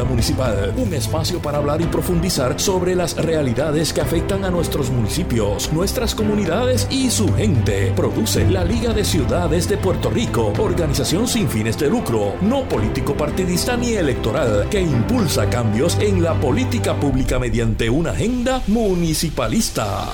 Municipal, un espacio para hablar y profundizar sobre las realidades que afectan a nuestros municipios, nuestras comunidades y su gente. Produce la Liga de Ciudades de Puerto Rico, organización sin fines de lucro, no político partidista ni electoral, que impulsa cambios en la política pública mediante una agenda municipalista.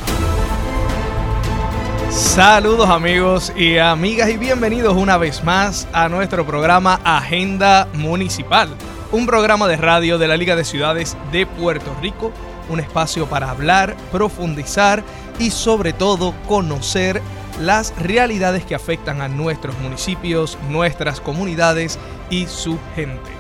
Saludos amigos y amigas y bienvenidos una vez más a nuestro programa Agenda Municipal, un programa de radio de la Liga de Ciudades de Puerto Rico, un espacio para hablar, profundizar y sobre todo conocer las realidades que afectan a nuestros municipios, nuestras comunidades y su gente.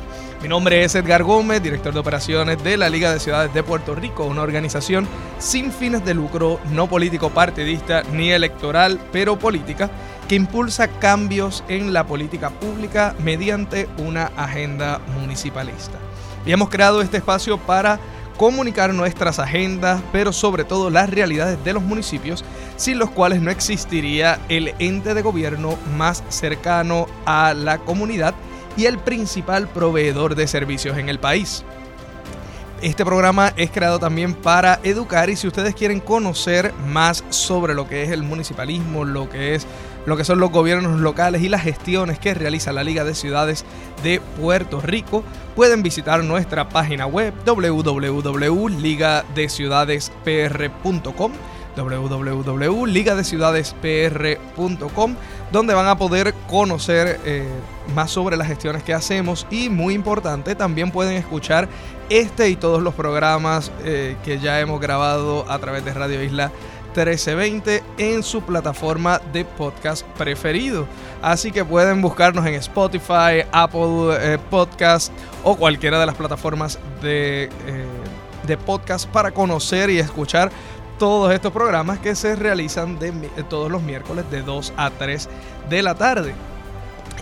Mi nombre es Edgar Gómez, director de operaciones de la Liga de Ciudades de Puerto Rico, una organización sin fines de lucro, no político partidista ni electoral, pero política, que impulsa cambios en la política pública mediante una agenda municipalista. Y hemos creado este espacio para comunicar nuestras agendas, pero sobre todo las realidades de los municipios, sin los cuales no existiría el ente de gobierno más cercano a la comunidad y el principal proveedor de servicios en el país. Este programa es creado también para educar y si ustedes quieren conocer más sobre lo que es el municipalismo, lo que es lo que son los gobiernos locales y las gestiones que realiza la Liga de Ciudades de Puerto Rico, pueden visitar nuestra página web www.ligadeciudadespr.com donde van a poder conocer eh, más sobre las gestiones que hacemos y muy importante también pueden escuchar este y todos los programas eh, que ya hemos grabado a través de Radio Isla 1320 en su plataforma de podcast preferido. Así que pueden buscarnos en Spotify, Apple eh, Podcast o cualquiera de las plataformas de, de podcast para conocer y escuchar todos estos programas que se realizan todos los miércoles de 2 a 3 de la tarde.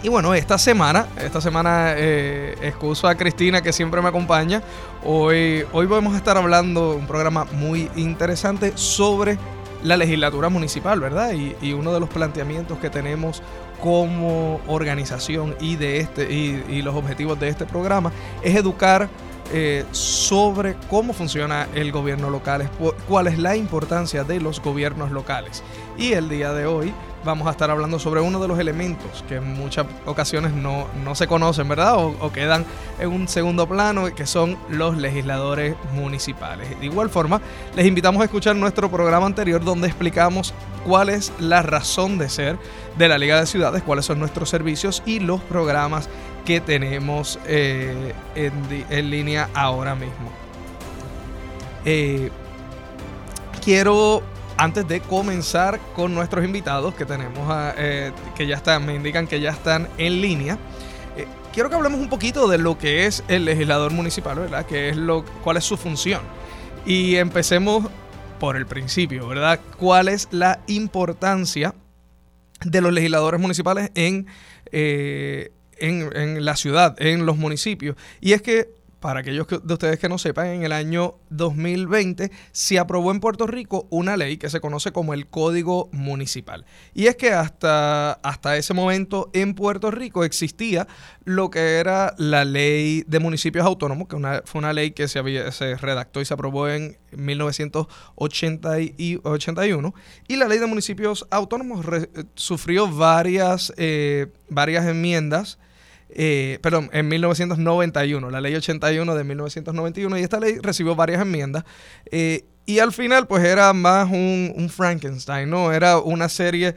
Y bueno, esta semana, esta semana eh, excuso a Cristina que siempre me acompaña. Hoy, hoy vamos a estar hablando un programa muy interesante sobre la legislatura municipal, ¿verdad? Y, uno de los planteamientos que tenemos como organización y de este y, y los objetivos de este programa es educar eh, sobre cómo funciona el gobierno local, cuál es la importancia de los gobiernos locales. Y el día de hoy vamos a estar hablando sobre uno de los elementos que en muchas ocasiones no, se conocen, ¿verdad? O, quedan en un segundo plano, que son los legisladores municipales. De igual forma, les invitamos a escuchar nuestro programa anterior donde explicamos cuál es la razón de ser de la Liga de Ciudades, cuáles son nuestros servicios y los programas que tenemos eh, en, línea ahora mismo. Eh, quiero, antes de comenzar con nuestros invitados que tenemos, eh, que ya están, me indican que ya están en línea, quiero que hablemos un poquito de lo que es el legislador municipal, ¿verdad? Que es lo, cuál es su función. Y empecemos por el principio, ¿verdad? ¿Cuál es la importancia de los legisladores municipales en en, la ciudad, en los municipios. Y es que para aquellos de ustedes que no sepan, en el año 2020 se aprobó en Puerto Rico una ley que se conoce como el Código Municipal. Y es que hasta, hasta ese momento en Puerto Rico existía lo que era la ley de municipios autónomos, que fue una ley que se, redactó y se aprobó en 1981. Y la ley de municipios autónomos sufrió varias, eh, varias enmiendas eh, perdón, en 1991, la ley 81 de 1991, y esta ley recibió varias enmiendas. Eh, y al final, pues era más un, Frankenstein, ¿no? Era una serie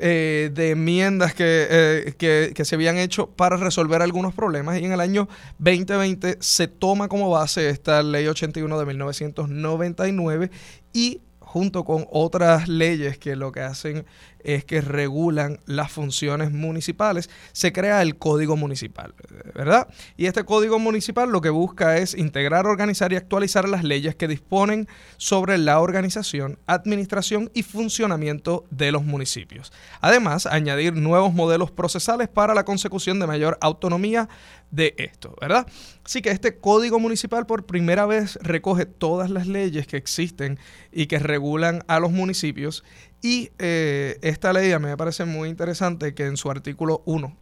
eh, de enmiendas que, que, se habían hecho para resolver algunos problemas. Y en el año 2020 se toma como base esta ley 81 de 1999 y junto con otras leyes que lo que hacen es que regulan las funciones municipales, se crea el Código Municipal, ¿verdad? Y este Código Municipal lo que busca es integrar, organizar y actualizar las leyes que disponen sobre la organización, administración y funcionamiento de los municipios. Además, añadir nuevos modelos procesales para la consecución de mayor autonomía de esto, ¿verdad? Así que este código municipal por primera vez recoge todas las leyes que existen y que regulan a los municipios y eh, esta ley a mí me parece muy interesante que en su artículo 1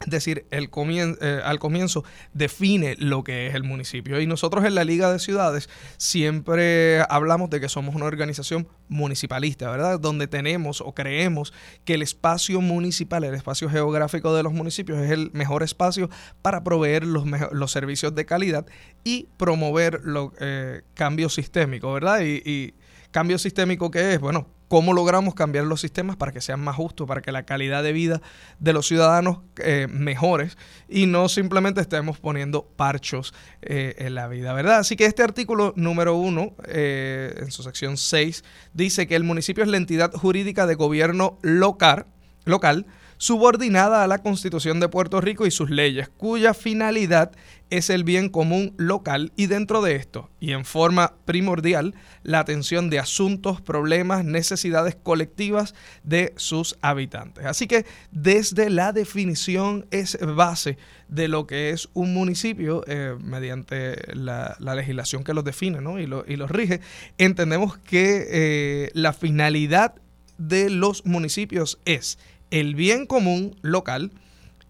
Es decir, el eh, al comienzo define lo que es el municipio. Y nosotros en la Liga de Ciudades siempre hablamos de que somos una organización municipalista, ¿verdad? Donde tenemos o creemos que el espacio municipal, el espacio geográfico de los municipios es el mejor espacio para proveer los, los servicios de calidad y promover los eh, cambios sistémicos, ¿verdad? Y, y cambio sistémico que es, bueno, cómo logramos cambiar los sistemas para que sean más justos, para que la calidad de vida de los ciudadanos eh, mejores y no simplemente estemos poniendo parchos eh, en la vida, ¿verdad? Así que este artículo número uno, eh, en su sección 6, dice que el municipio es la entidad jurídica de gobierno local, local subordinada a la Constitución de Puerto Rico y sus leyes, cuya finalidad es el bien común local y dentro de esto, y en forma primordial, la atención de asuntos, problemas, necesidades colectivas de sus habitantes. Así que desde la definición es base de lo que es un municipio, eh, mediante la, legislación que los define y, lo, y los rige, entendemos que eh, la finalidad de los municipios es el bien común local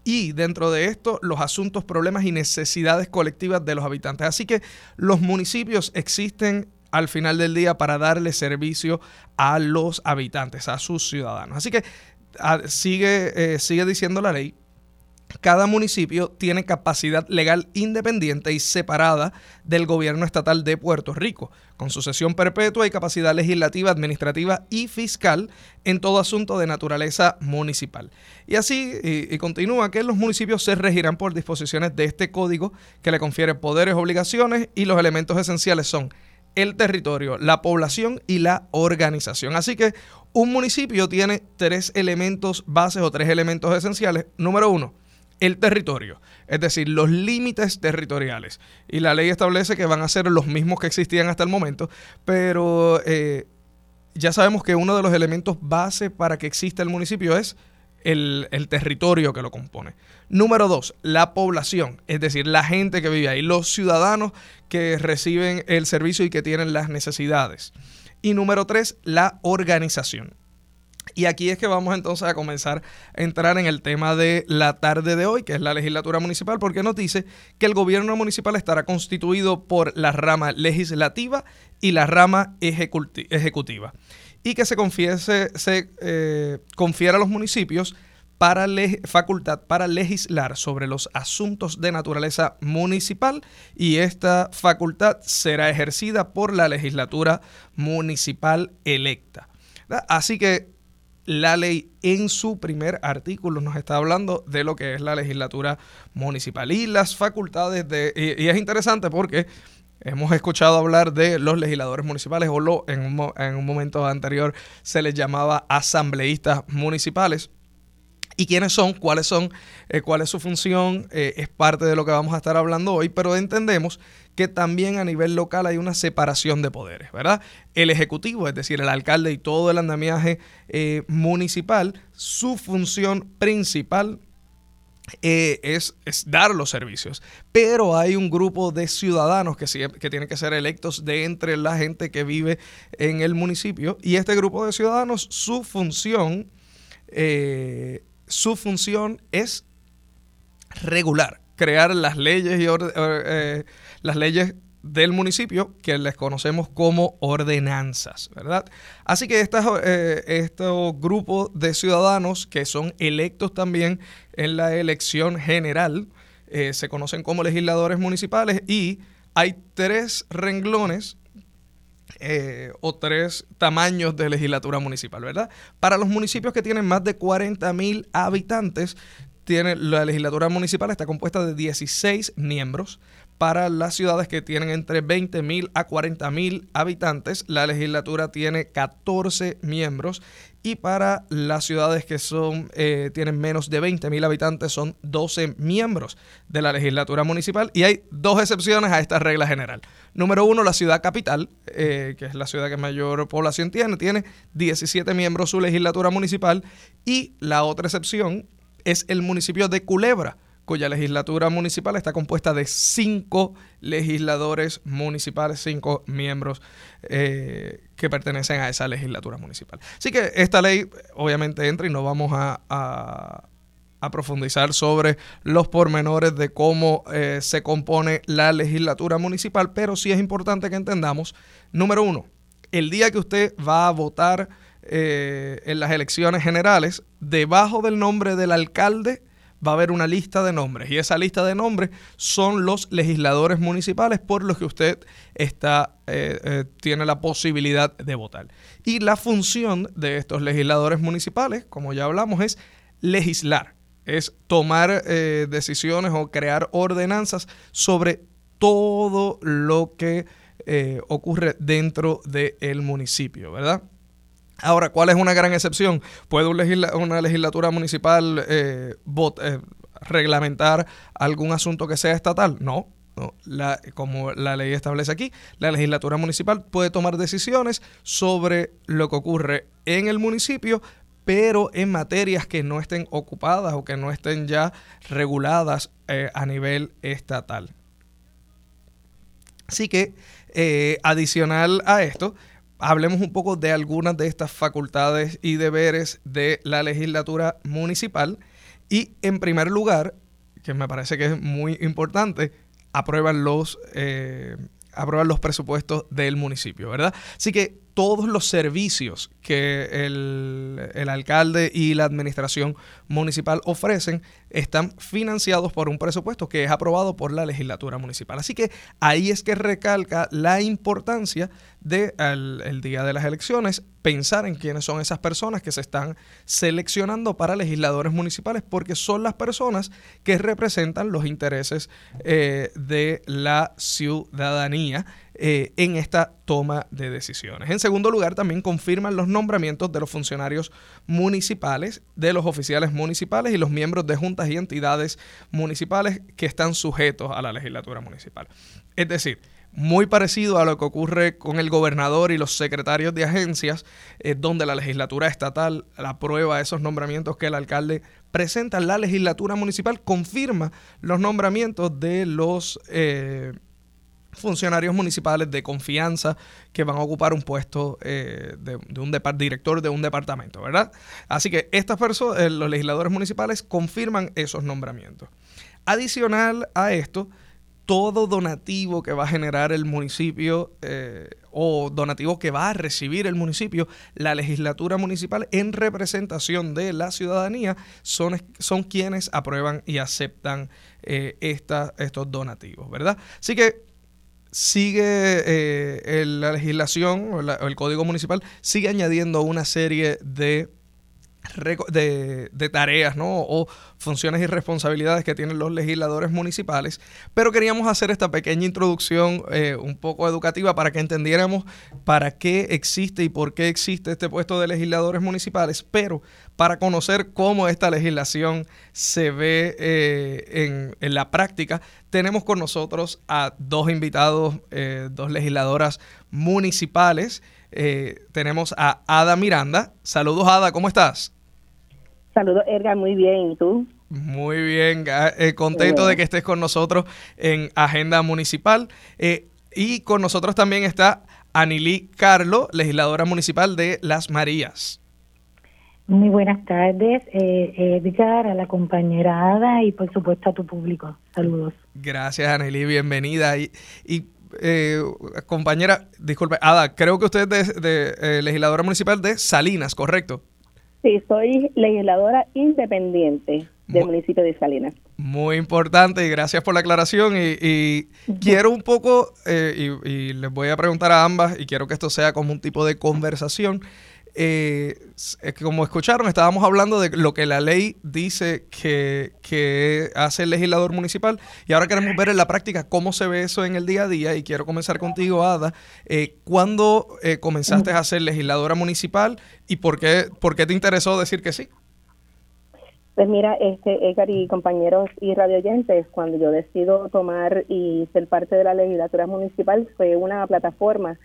y dentro de esto los asuntos, problemas y necesidades colectivas de los habitantes. Así que los municipios existen al final del día para darle servicio a los habitantes, a sus ciudadanos. Así que ah, sigue, eh, sigue diciendo la ley cada municipio tiene capacidad legal independiente y separada del gobierno estatal de Puerto Rico, con sucesión perpetua y capacidad legislativa, administrativa y fiscal en todo asunto de naturaleza municipal. Y así, y, continúa que los municipios se regirán por disposiciones de este código que le confiere poderes, obligaciones y los elementos esenciales son el territorio, la población y la organización. Así que un municipio tiene tres elementos bases o tres elementos esenciales. Número uno, el territorio, es decir, los límites territoriales. Y la ley establece que van a ser los mismos que existían hasta el momento, pero eh, ya sabemos que uno de los elementos base para que exista el municipio es el, el, territorio que lo compone. Número dos, la población, es decir, la gente que vive ahí, los ciudadanos que reciben el servicio y que tienen las necesidades. Y número tres, la organización. Y aquí es que vamos entonces a comenzar a entrar en el tema de la tarde de hoy, que es la legislatura municipal, porque nos dice que el gobierno municipal estará constituido por la rama legislativa y la rama ejecutiva. Y que se, confiese, se eh, confiera a los municipios para facultad para legislar sobre los asuntos de naturaleza municipal y esta facultad será ejercida por la legislatura municipal electa. Así que la ley en su primer artículo nos está hablando de lo que es la legislatura municipal y las facultades de... Y, es interesante porque hemos escuchado hablar de los legisladores municipales o lo, en, un, en un momento anterior se les llamaba asambleístas municipales. ¿Y quiénes son? ¿Cuáles son? Eh, ¿Cuál es su función? Eh, es parte de lo que vamos a estar hablando hoy, pero entendemos que también a nivel local hay una separación de poderes, ¿verdad? El Ejecutivo, es decir, el alcalde y todo el andamiaje eh, municipal, su función principal es, dar los servicios. Pero hay un grupo de ciudadanos que, que tienen que ser electos de entre la gente que vive en el municipio. Y este grupo de ciudadanos, su función, eh, su función es regular, crear las leyes y las leyes del municipio que les conocemos como ordenanzas, ¿verdad? Así que eh, estos grupos de ciudadanos que son electos también en la elección general eh, se conocen como legisladores municipales y hay tres renglones eh, o tres tamaños de legislatura municipal, ¿verdad? Para los municipios que tienen más de 40 mil habitantes, tiene, la legislatura municipal está compuesta de 16 miembros para las ciudades que tienen entre 20 mil a 40 mil habitantes, la legislatura tiene 14 miembros y para las ciudades que son eh, tienen menos de 20 mil habitantes son 12 miembros de la legislatura municipal y hay dos excepciones a esta regla general. Número uno, la ciudad capital, eh, que es la ciudad que mayor población tiene, tiene 17 miembros su legislatura municipal y la otra excepción es el municipio de Culebra cuya legislatura municipal está compuesta de cinco legisladores municipales, cinco miembros eh, que pertenecen a esa legislatura municipal. Así que esta ley obviamente entra y no vamos a, a profundizar sobre los pormenores de cómo eh, se compone la legislatura municipal, pero sí es importante que entendamos, número uno, el día que usted va a votar eh, en las elecciones generales, debajo del nombre del alcalde va a haber una lista de nombres y esa lista de nombres son los legisladores municipales por los que usted está eh, tiene la posibilidad de votar. Y la función de estos legisladores municipales, como ya hablamos, es legislar es tomar eh, decisiones o crear ordenanzas sobre todo lo que eh, ocurre dentro del municipio, ¿verdad? Ahora, ¿cuál es una gran excepción? ¿Puede una legislatura municipal eh, reglamentar algún asunto que sea estatal? No, como la ley establece aquí, la legislatura municipal puede tomar decisiones sobre lo que ocurre en el municipio, pero en materias que no estén ocupadas o que no estén ya reguladas eh, a nivel estatal. Así que, eh, adicional a esto, hablemos un poco de algunas de estas facultades y deberes de la legislatura municipal. Y en primer lugar, que me parece que es muy importante, aprueban los, eh, aprueban los presupuestos del municipio, ¿verdad? Así que todos los servicios que el, alcalde y la administración municipal ofrecen están financiados por un presupuesto que es aprobado por la legislatura municipal. Así que ahí es que recalca la importancia de el día de las elecciones pensar en quiénes son esas personas que se están seleccionando para legisladores municipales porque son las personas que representan los intereses eh, de la ciudadanía eh, en esta toma de decisiones. En segundo lugar, también confirman los nombramientos de los funcionarios municipales, de los oficiales municipales y los miembros de juntas y entidades municipales que están sujetos a la legislatura municipal. Es decir, muy parecido a lo que ocurre con el gobernador y los secretarios de agencias, eh, donde la legislatura estatal aprueba esos nombramientos que el alcalde presenta. La legislatura municipal confirma los nombramientos de los eh, funcionarios municipales de confianza que van a ocupar un puesto eh, de, un director de un departamento, ¿verdad? Así que estas personas, eh, los legisladores municipales confirman esos nombramientos. Adicional a esto, todo donativo que va a generar el municipio eh, o donativo que va a recibir el municipio, la legislatura municipal en representación de la ciudadanía son, son quienes aprueban y aceptan estos donativos, ¿verdad? Así que sigue eh, la legislación o, el código municipal sigue añadiendo una serie de de, tareas ¿no? o funciones y responsabilidades que tienen los legisladores municipales, pero queríamos hacer esta pequeña introducción eh, un poco educativa para que entendiéramos para qué existe y por qué existe este puesto de legisladores municipales, pero para conocer cómo esta legislación se ve eh, en, en, la práctica, tenemos con nosotros a dos invitados, eh, dos legisladoras municipales. tenemos a Ada Miranda. Saludos, Ada, ¿cómo estás? Saludos, Edgar, muy bien. ¿Y tú? Muy bien, eh, contento de que estés con nosotros en Agenda Municipal. Eh, y con nosotros también está Anilí Carlo, legisladora municipal de Las Marías. Muy buenas tardes, eh, Edgar, a la compañera Ada y por supuesto a tu público. Saludos. Gracias, Anilí, bienvenida. Y, y compañera, disculpe, Ada, creo que usted es de legisladora municipal de Salinas, ¿correcto? Sí, soy legisladora independiente del municipio de Salinas. Muy importante y gracias por la aclaración. Y, quiero un poco, eh, y, les voy a preguntar a ambas, y quiero que esto sea como un tipo de conversación eh, como escucharon, estábamos hablando de lo que la ley dice que, hace el legislador municipal y ahora queremos ver en la práctica cómo se ve eso en el día a día y quiero comenzar contigo, Ada. Eh, ¿Cuándo eh, comenzaste a ser legisladora municipal y por qué, por qué te interesó decir que sí? Pues mira, este, Edgar y compañeros y radioyentes, cuando yo decido tomar y ser parte de la legislatura municipal, fue una plataforma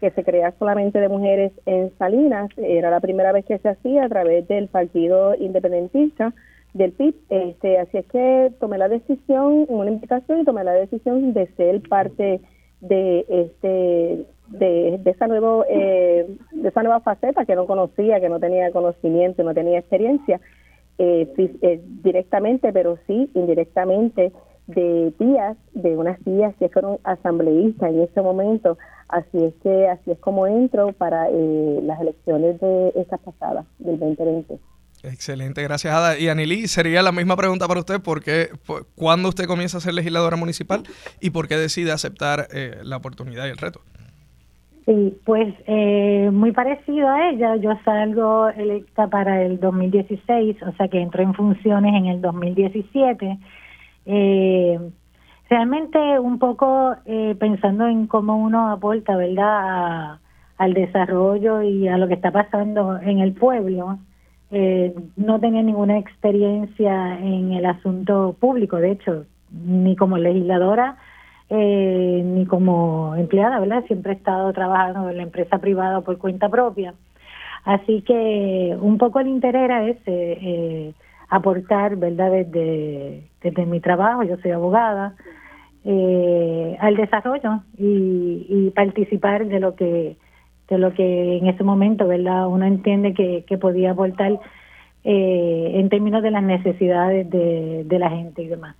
que se crea solamente de mujeres en Salinas. Era la primera vez que se hacía a través del Partido Independentista del PIB. Este, así es que tomé la decisión, una invitación y tomé la decisión de ser parte de este de, esa nuevo eh, de esa nueva faceta que no conocía, que no tenía conocimiento, no tenía experiencia eh, directamente, pero sí indirectamente de tías, de unas tías que fueron asambleístas en ese momento. Así es que así es como entro para eh, las elecciones de esta pasada, del 2020. Excelente, gracias Ada. Y Anilí, sería la misma pregunta para usted, ¿por qué, ¿cuándo usted comienza a ser legisladora municipal y por qué decide aceptar eh, la oportunidad y el reto? Sí, pues eh, muy parecido a ella, yo salgo electa para el 2016, o sea que entro en funciones en el 2017 eh, realmente un poco eh, pensando en cómo uno aporta, ¿verdad?, al desarrollo y a lo que está pasando en el pueblo. Eh, no tenía ninguna experiencia en el asunto público, de hecho, ni como legisladora eh, ni como empleada, ¿verdad? Siempre he estado trabajando en la empresa privada por cuenta propia. Así que un poco el interés era ese, eh, aportar, ¿verdad? Desde, desde mi trabajo, yo soy abogada, eh, al desarrollo y, y, participar de lo que de lo que en ese momento, ¿verdad? Uno entiende que, que podía aportar eh, en términos de las necesidades de, la gente y demás.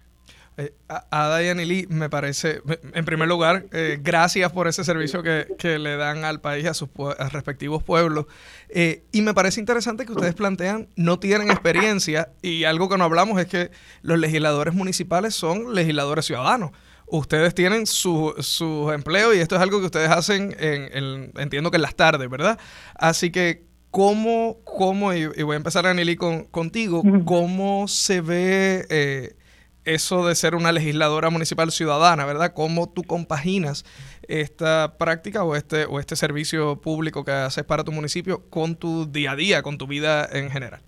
Eh, Ada y Anili, me parece, en primer lugar, eh, gracias por ese servicio que, le dan al país, a sus respectivos pueblos. Eh, y me parece interesante que ustedes plantean, no tienen experiencia, y algo que no hablamos es que los legisladores municipales son legisladores ciudadanos. Ustedes tienen su, su empleo y esto es algo que ustedes hacen, en, entiendo que en las tardes, ¿verdad? Así que, ¿cómo, cómo y, voy a empezar, Anili, con, contigo, cómo se ve eh, eso de ser una legisladora municipal ciudadana, ¿verdad? ¿Cómo tú compaginas esta práctica o este, o este servicio público que haces para tu municipio con tu día a día, con tu vida en general?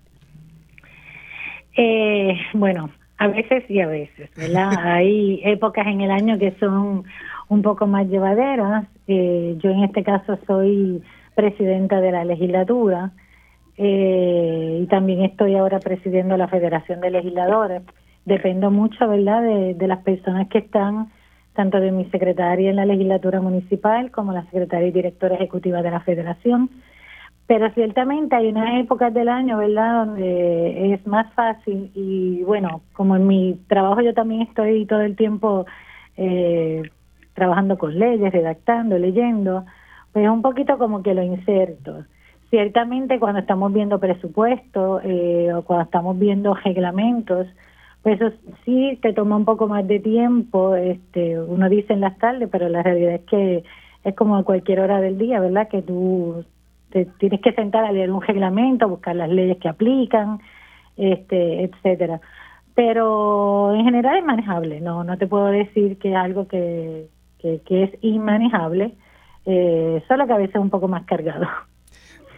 Eh, bueno, a veces y a veces, ¿verdad? Hay épocas en el año que son un poco más llevaderas. Eh, yo en este caso soy presidenta de la legislatura eh, y también estoy ahora presidiendo la Federación de Legisladores dependo mucho, ¿verdad?, de, las personas que están, tanto de mi secretaria en la legislatura municipal como la secretaria y directora ejecutiva de la federación. Pero ciertamente hay unas épocas del año, ¿verdad?, donde es más fácil y bueno, como en mi trabajo yo también estoy todo el tiempo eh, trabajando con leyes, redactando, leyendo, pues es un poquito como que lo inserto. Ciertamente cuando estamos viendo presupuestos eh, o cuando estamos viendo reglamentos, pues eso sí te toma un poco más de tiempo, este, uno dice en las tardes, pero la realidad es que es como a cualquier hora del día, ¿verdad? Que tú te tienes que sentar a leer un reglamento, buscar las leyes que aplican, este, etcétera. Pero en general es manejable, no, no te puedo decir que es algo que, que, es inmanejable, eh, solo que a veces es un poco más cargado.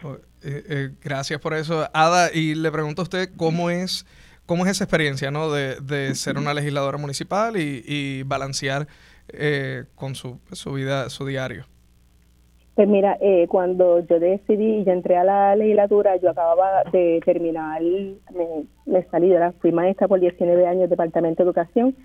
Oh, eh, eh, gracias por eso, Ada. Y le pregunto a usted cómo es ¿Cómo es esa experiencia ¿no? de, de ser una legisladora municipal y, balancear eh, con su, su, vida, su diario? Pues mira, eh, cuando yo decidí y yo entré a la legislatura, yo acababa de terminar, me, me salí, fui maestra por 19 años Departamento de Educación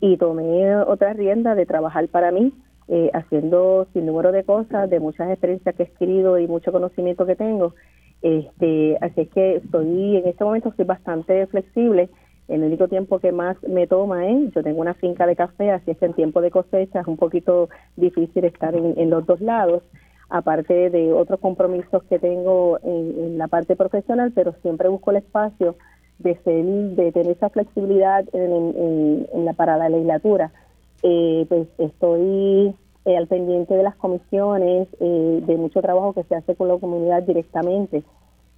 y tomé otra rienda de trabajar para mí, eh, haciendo sin número de cosas, de muchas experiencias que he escrito y mucho conocimiento que tengo. Este, así es que estoy, en este momento estoy bastante flexible. El único tiempo que más me toma es, yo tengo una finca de café, así es que en tiempo de cosecha es un poquito difícil estar en, los dos lados, aparte de otros compromisos que tengo en, la parte profesional, pero siempre busco el espacio de ser, de tener esa flexibilidad en, la para la legislatura. Eh, pues estoy eh, al pendiente de las comisiones, eh, de mucho trabajo que se hace con la comunidad directamente.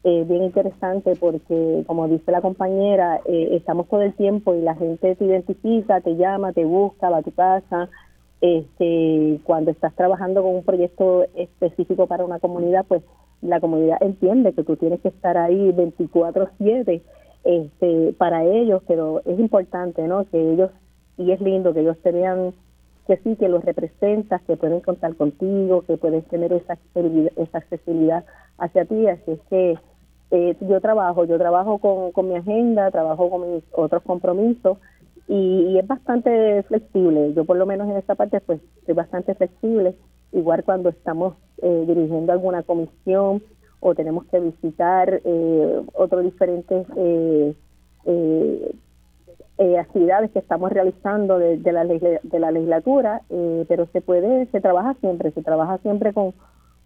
Eh, bien interesante porque, como dice la compañera, eh, estamos todo el tiempo y la gente te identifica, te llama, te busca, va a tu casa. Este, cuando estás trabajando con un proyecto específico para una comunidad, pues la comunidad entiende que tú tienes que estar ahí 24/7 este, para ellos, pero es importante, ¿no? Que ellos, y es lindo que ellos te que sí, que los representas, que pueden contar contigo, que puedes tener esa esa accesibilidad hacia ti. Así es que eh, yo trabajo, yo trabajo con, con mi agenda, trabajo con mis otros compromisos y, es bastante flexible. Yo por lo menos en esta parte pues soy bastante flexible. Igual cuando estamos eh, dirigiendo alguna comisión o tenemos que visitar eh, otros diferentes eh, eh, eh, actividades que estamos realizando de, la, de la legislatura, pero se puede, se trabaja siempre, se trabaja siempre con,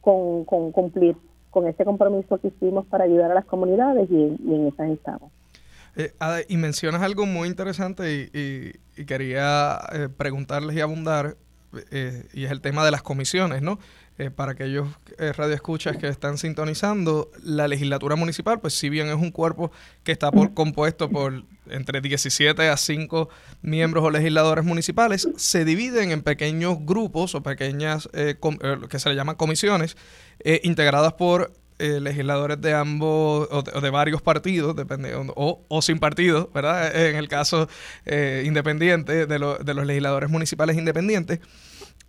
con, cumplir con ese compromiso que hicimos para ayudar a las comunidades y, en esas estamos. y mencionas algo muy interesante y, y quería preguntarles y abundar, y es el tema de las comisiones, ¿no? Eh, para aquellos eh, radioescuchas que están sintonizando, la legislatura municipal, pues si bien es un cuerpo que está por, compuesto por entre 17 a 5 miembros o legisladores municipales, se dividen en pequeños grupos o pequeñas, eh, eh que se le llaman comisiones, integradas por legisladores de ambos o de, varios partidos, depende, o, sin partido, ¿verdad? En el caso independiente de, de los legisladores municipales independientes.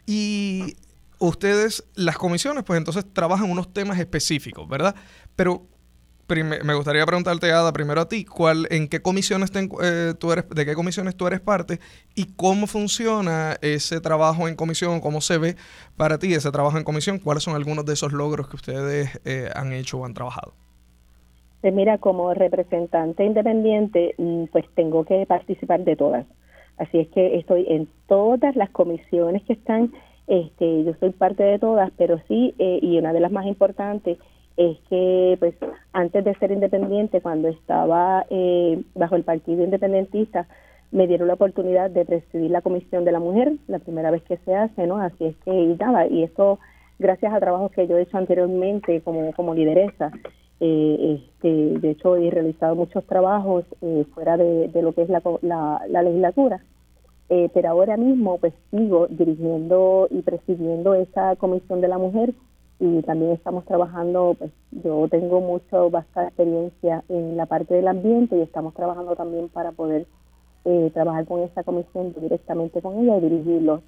Y ustedes, las comisiones, pues entonces trabajan unos temas específicos, ¿verdad? Pero me gustaría preguntarte, Ada, primero a ti, ¿cuál, en qué comisiones eh, tú eres, de qué comisiones tú eres parte y cómo funciona ese trabajo en comisión, cómo se ve para ti ese trabajo en comisión, cuáles son algunos de esos logros que ustedes eh, han hecho o han trabajado. Pues mira, como representante independiente, mm, pues tengo que participar de todas. Así es que estoy en todas las comisiones que están este, yo soy parte de todas, pero sí, eh, y una de las más importantes es que, pues, antes de ser independiente, cuando estaba eh, bajo el Partido Independentista, me dieron la oportunidad de presidir la Comisión de la Mujer, la primera vez que se hace, ¿no? Así es que, y nada, y esto gracias a trabajos que yo he hecho anteriormente como, como lideresa. Eh, este, de hecho, he realizado muchos trabajos fuera de, lo que es la, la legislatura eh, pero ahora mismo pues sigo dirigiendo y presidiendo esa comisión de la mujer y también estamos trabajando, pues yo tengo mucho, vasta experiencia en la parte del ambiente y estamos trabajando también para poder eh, trabajar con esa comisión directamente con ella y dirigirlo.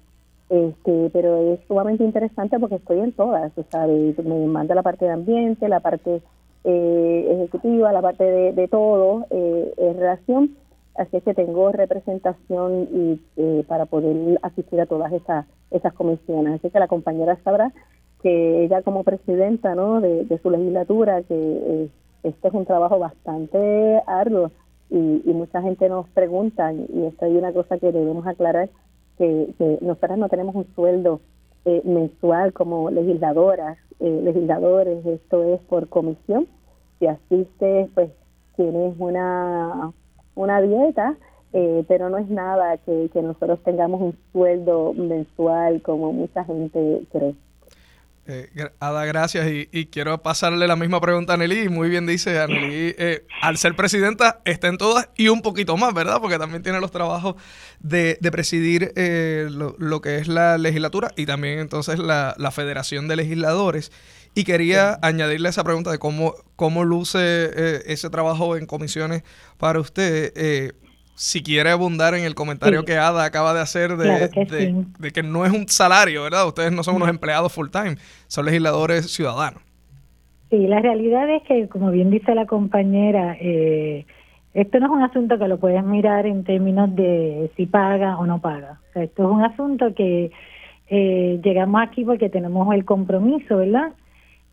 Este, pero es sumamente interesante porque estoy en todas, ¿sabes? Me manda la parte de ambiente, la parte eh, ejecutiva, la parte de, de todo eh, en relación Así que tengo representación y, eh, para poder asistir a todas esas, esas comisiones. Así que la compañera sabrá que ella como presidenta ¿no? de, su legislatura, que eh, este es un trabajo bastante arduo y, mucha gente nos pregunta, y esto hay una cosa que debemos aclarar, que, que nosotras no tenemos un sueldo eh, mensual como legisladoras, legisladores, esto es por comisión. Si asiste, pues tienes una una dieta, eh, pero no es nada que, nosotros tengamos un sueldo mensual como mucha gente cree. Eh, Ada, gracias. Y, quiero pasarle la misma pregunta a Nelly. Muy bien dice Nelly, eh, al ser presidenta está en todas y un poquito más, ¿verdad? Porque también tiene los trabajos de, presidir eh, lo, que es la legislatura y también entonces la, la Federación de Legisladores. Y quería añadirle esa pregunta de cómo, cómo luce eh, ese trabajo en comisiones para usted. Eh, si quiere abundar en el comentario que Ada acaba de hacer de que, no es un salario, ¿verdad? Ustedes no son unos empleados full time, son legisladores ciudadanos. Sí, la realidad es que, como bien dice la compañera, eh, esto no es un asunto que lo puedes mirar en términos de si paga o no paga. O sea, esto es un asunto que llegamos aquí porque tenemos el compromiso, ¿verdad?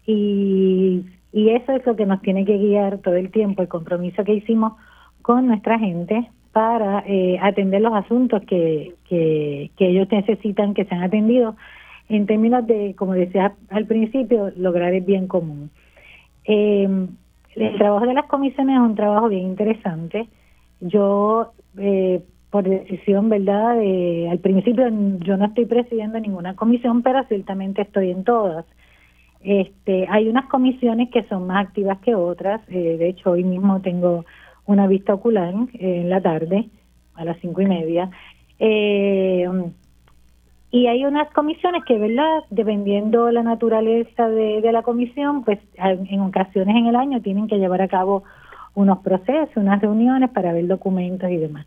Y, y eso es lo que nos tiene que guiar todo el tiempo, el compromiso que hicimos con nuestra gente para eh, atender los asuntos que, que, ellos necesitan que sean atendidos en términos de, como decía al principio, lograr el bien común. Eh, el trabajo de las comisiones es un trabajo bien interesante. Yo, eh, por decisión, ¿verdad? al principio yo no estoy presidiendo ninguna comisión, pero ciertamente estoy en todas. Este, hay unas comisiones que son más activas que otras. Eh, de hecho, hoy mismo tengo una vista ocular en la tarde, a las cinco y media. Eh, y hay unas comisiones que, ¿verdad? Dependiendo la naturaleza de, la comisión, pues en ocasiones en el año tienen que llevar a cabo unos procesos, unas reuniones para ver documentos y demás.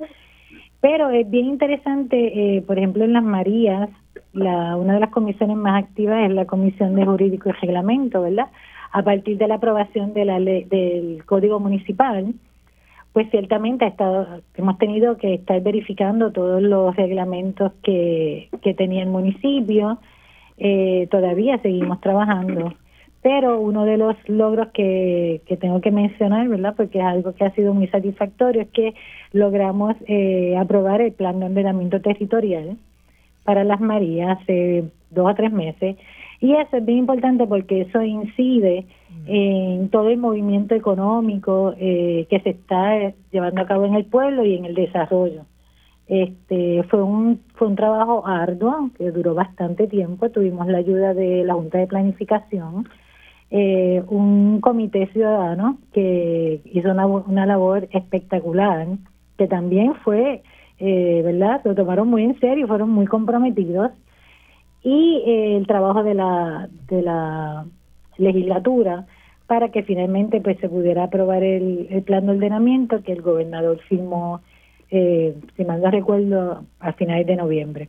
Pero es bien interesante, eh, por ejemplo, en las Marías, la, una de las comisiones más activas es la Comisión de Jurídico y Reglamento, ¿verdad? A partir de la aprobación de la ley, del Código Municipal, pues ciertamente ha estado, hemos tenido que estar verificando todos los reglamentos que, que tenía el municipio. Eh, todavía seguimos trabajando. Pero uno de los logros que, que tengo que mencionar, ¿verdad? Porque es algo que ha sido muy satisfactorio, es que logramos eh, aprobar el plan de ordenamiento territorial para las Marías hace dos o tres meses. Y eso es bien importante porque eso incide en todo el movimiento económico eh, que se está llevando a cabo en el pueblo y en el desarrollo. Este fue un fue un trabajo arduo que duró bastante tiempo. Tuvimos la ayuda de la Junta de Planificación, eh, un comité ciudadano que hizo una, una labor espectacular, que también fue, eh, ¿verdad? Lo tomaron muy en serio, fueron muy comprometidos. Y eh, el trabajo de la, de la legislatura para que finalmente pues se pudiera aprobar el, plan de ordenamiento que el gobernador firmó, eh, si mal no recuerdo, a finales de noviembre.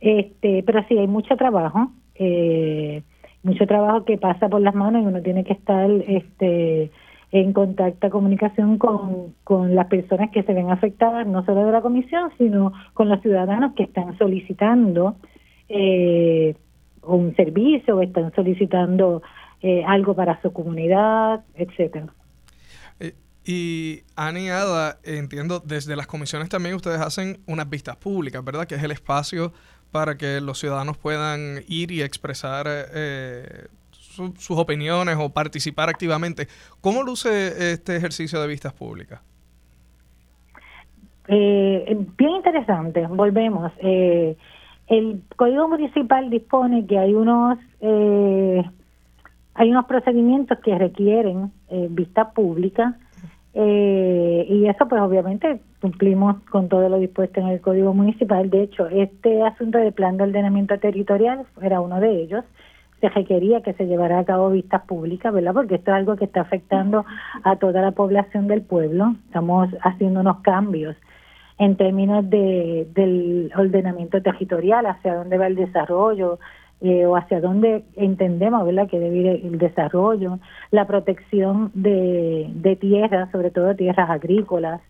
Este, pero sí, hay mucho trabajo. Eh, mucho trabajo que pasa por las manos y uno tiene que estar este en contacto, comunicación con, con las personas que se ven afectadas, no solo de la comisión, sino con los ciudadanos que están solicitando eh, un servicio o están solicitando eh, algo para su comunidad, etcétera. Eh, y Ani Ada, entiendo, desde las comisiones también ustedes hacen unas vistas públicas, ¿verdad? Que es el espacio para que los ciudadanos puedan ir y expresar eh, sus opiniones o participar activamente. ¿Cómo luce este ejercicio de vistas públicas? Eh, bien interesante, volvemos. Eh, el Código Municipal dispone que hay unos eh, hay unos procedimientos que requieren eh, vista pública eh, y eso pues obviamente cumplimos con todo lo dispuesto en el Código Municipal. De hecho, este asunto del plan de ordenamiento territorial era uno de ellos. Se requería que se llevara a cabo vistas públicas, ¿verdad? Porque esto es algo que está afectando a toda la población del pueblo. Estamos haciendo unos cambios en términos de, del ordenamiento territorial, hacia dónde va el desarrollo, eh, o hacia dónde entendemos ¿verdad? que debe ir el desarrollo, la protección de, de tierras, sobre todo tierras agrícolas,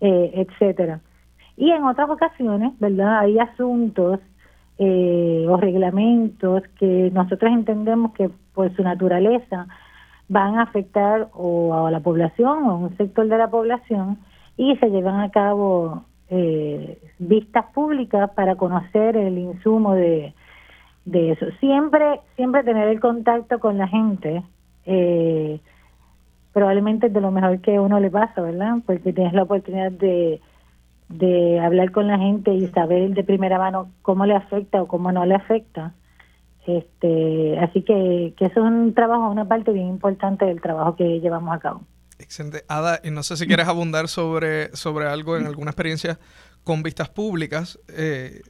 eh, etcétera. Y en otras ocasiones, ¿verdad? Hay asuntos eh, o reglamentos que nosotros entendemos que por su naturaleza van a afectar o a la población o a un sector de la población y se llevan a cabo eh, vistas públicas para conocer el insumo de, de eso. Siempre, siempre tener el contacto con la gente, eh, probablemente es de lo mejor que uno le pasa, ¿verdad? Porque tienes la oportunidad de, de hablar con la gente y saber de primera mano cómo le afecta o cómo no le afecta. Este, así que, que eso es un trabajo, una parte bien importante del trabajo que llevamos a cabo. Excelente. Ada, y no sé si quieres abundar sobre, sobre algo en alguna experiencia con vistas públicas. Eh,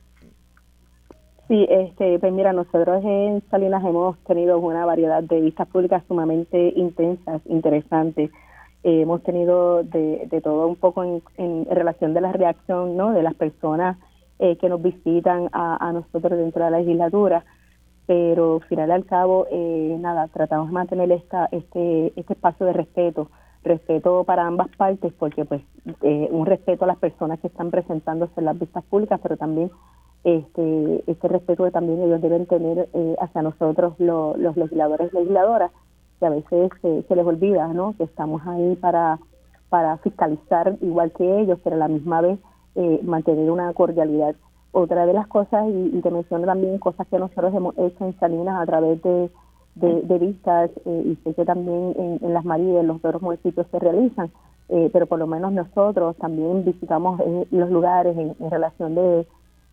Sí, este, pues mira, nosotros en Salinas hemos tenido una variedad de vistas públicas sumamente intensas, interesantes. Eh, hemos tenido de, de, todo un poco en, relación de la reacción ¿no? de las personas eh, que nos visitan a, a, nosotros dentro de la legislatura, pero al final al cabo, eh, nada, tratamos de mantener esta, este, este espacio de respeto, respeto para ambas partes, porque pues eh, un respeto a las personas que están presentándose en las vistas públicas, pero también este, este respeto que también ellos deben tener eh, hacia nosotros los legisladores y legisladoras, que a veces se les olvida ¿no? que estamos ahí para, para fiscalizar igual que ellos, pero a la misma vez eh, mantener una cordialidad. Otra de las cosas, y, y, te menciono también cosas que nosotros hemos hecho en Salinas a través de, de, de vistas, eh, y sé que también en, en Las Marías, en los otros municipios se realizan, eh, pero por lo menos nosotros también visitamos eh, los lugares en, en relación de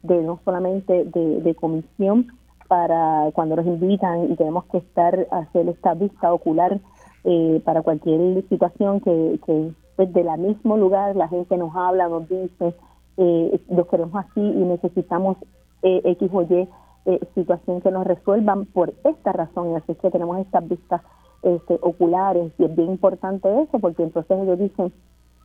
de no solamente de, comisión para cuando nos invitan y tenemos que estar hacer esta vista ocular eh, para cualquier situación que, que pues, de la mismo lugar la gente nos habla, nos dice, eh, los queremos así y necesitamos eh, X o Y eh, situación que nos resuelvan por esta razón. Y así es que tenemos estas vistas este, oculares. Y es bien importante eso porque entonces ellos dicen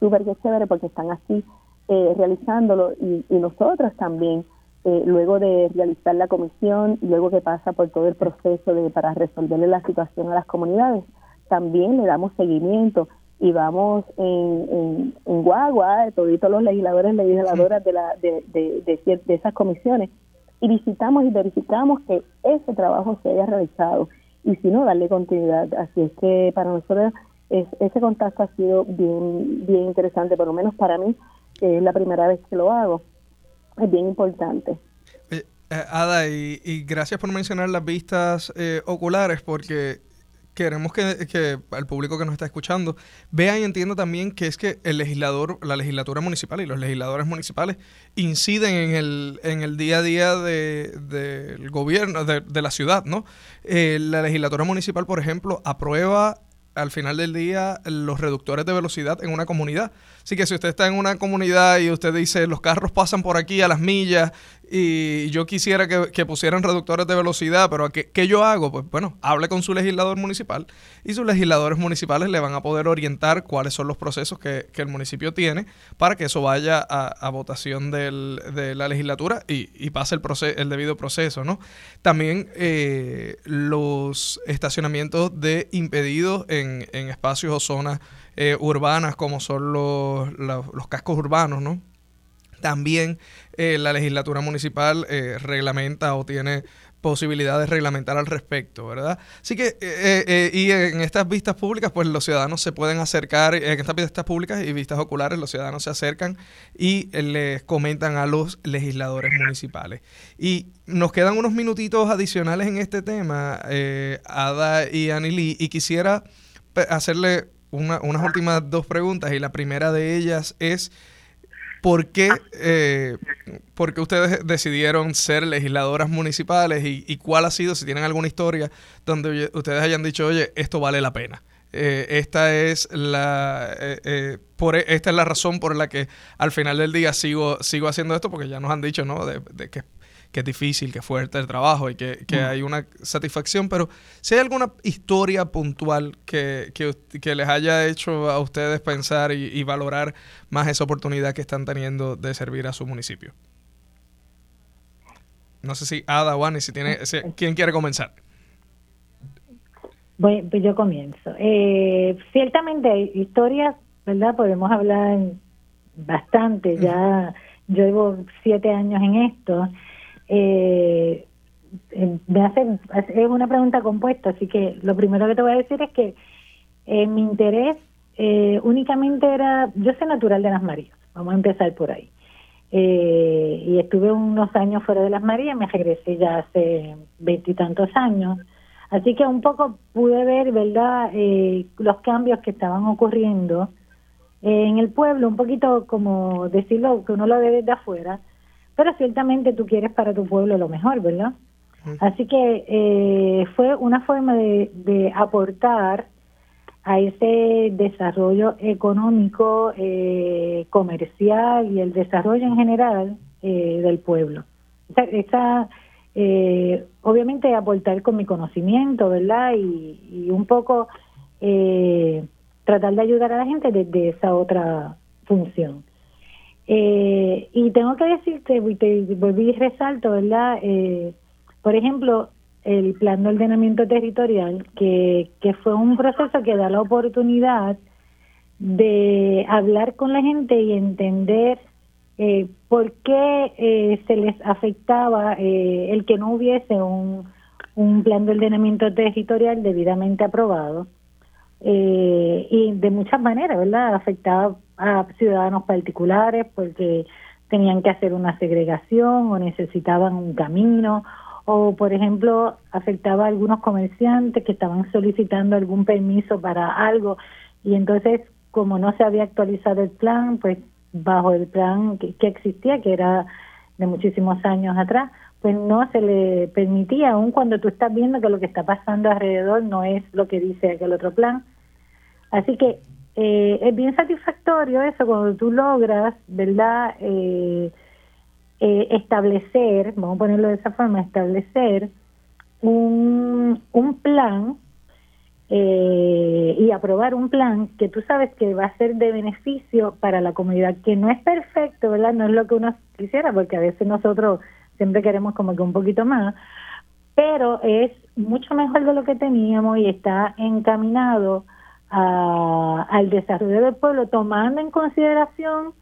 súper que chévere porque están así eh, realizándolo y, y, nosotros también, eh, luego de realizar la comisión, luego que pasa por todo el proceso de para resolverle la situación a las comunidades, también le damos seguimiento y vamos en, en, en guagua, todos los legisladores y legisladoras de, la, de, de, de, de esas comisiones, y visitamos y verificamos que ese trabajo se haya realizado y si no, darle continuidad. Así es que para nosotros es, ese contacto ha sido bien, bien interesante, por lo menos para mí, que es la primera vez que lo hago. Es bien importante. Eh, Ada, y, gracias por mencionar las vistas eh, oculares, porque queremos que, que, el público que nos está escuchando vea y entienda también que es que el legislador, la legislatura municipal y los legisladores municipales inciden en el, en el día a día del de, gobierno, de, de, la ciudad, ¿no? Eh, la legislatura municipal, por ejemplo, aprueba al final del día los reductores de velocidad en una comunidad. Así que si usted está en una comunidad y usted dice los carros pasan por aquí a las millas y yo quisiera que, pusieran reductores de velocidad, pero ¿qué, ¿qué, yo hago? Pues bueno, hable con su legislador municipal y sus legisladores municipales le van a poder orientar cuáles son los procesos que, que el municipio tiene para que eso vaya a, a votación del, de la legislatura y, y pase el, proceso, el debido proceso, ¿no? También eh, los estacionamientos de impedidos en, en espacios o zonas eh, urbanas como son los, los cascos urbanos, ¿no? También eh, la legislatura municipal eh, reglamenta o tiene posibilidad de reglamentar al respecto, ¿verdad? Así que, eh, eh, y en estas vistas públicas, pues los ciudadanos se pueden acercar, en estas vistas públicas y vistas oculares, los ciudadanos se acercan y les comentan a los legisladores municipales. Y nos quedan unos minutitos adicionales en este tema, eh, Ada y Anili, y quisiera hacerle una, unas últimas dos preguntas, y la primera de ellas es... ¿Por qué, eh, ¿Por qué, ustedes decidieron ser legisladoras municipales y, y, cuál ha sido, si tienen alguna historia donde ustedes hayan dicho, oye, esto vale la pena? Eh, esta es la eh, eh, por esta es la razón por la que al final del día sigo sigo haciendo esto porque ya nos han dicho no de, de que que es difícil, que es fuerte el trabajo y que, que mm. hay una satisfacción, pero si hay alguna historia puntual que, que, que les haya hecho a ustedes pensar y, y, valorar más esa oportunidad que están teniendo de servir a su municipio. No sé si Ada o Ani, si tiene, si, ¿quién quiere comenzar? Bueno, pues yo comienzo. Eh, ciertamente hay historias, ¿verdad? Podemos hablar bastante, ya yo llevo siete años en esto eh, me hace, es una pregunta compuesta, así que lo primero que te voy a decir es que eh, mi interés eh, únicamente era, yo soy natural de las Marías, vamos a empezar por ahí. Eh, y estuve unos años fuera de las Marías, me regresé ya hace veintitantos años, así que un poco pude ver, ¿verdad?, eh, los cambios que estaban ocurriendo en el pueblo, un poquito como decirlo, que uno lo ve desde afuera, pero ciertamente tú quieres para tu pueblo lo mejor, ¿verdad? Así que eh, fue una forma de, de, aportar a ese desarrollo económico, eh, comercial y el desarrollo en general eh, del pueblo. Esa, esa eh, obviamente aportar con mi conocimiento, ¿verdad? Y, y un poco eh, tratar de ayudar a la gente desde esa otra función. Eh, y tengo que decirte, y te volví y resalto, ¿verdad? Eh, por ejemplo, el plan de ordenamiento territorial, que, que fue un proceso que da la oportunidad de hablar con la gente y entender eh, por qué eh, se les afectaba eh, el que no hubiese un, un plan de ordenamiento territorial debidamente aprobado. Eh, y de muchas maneras, ¿verdad? Afectaba a ciudadanos particulares porque tenían que hacer una segregación o necesitaban un camino o por ejemplo afectaba a algunos comerciantes que estaban solicitando algún permiso para algo y entonces como no se había actualizado el plan pues bajo el plan que, que existía que era de muchísimos años atrás pues no se le permitía aun cuando tú estás viendo que lo que está pasando alrededor no es lo que dice aquel otro plan así que eh, es bien satisfactorio eso cuando tú logras, ¿verdad? Eh, eh, establecer, vamos a ponerlo de esa forma, establecer un, un plan eh, y aprobar un plan que tú sabes que va a ser de beneficio para la comunidad, que no es perfecto, ¿verdad? No es lo que uno quisiera, porque a veces nosotros siempre queremos como que un poquito más, pero es mucho mejor de lo que teníamos y está encaminado a, al desarrollo del pueblo, tomando en consideración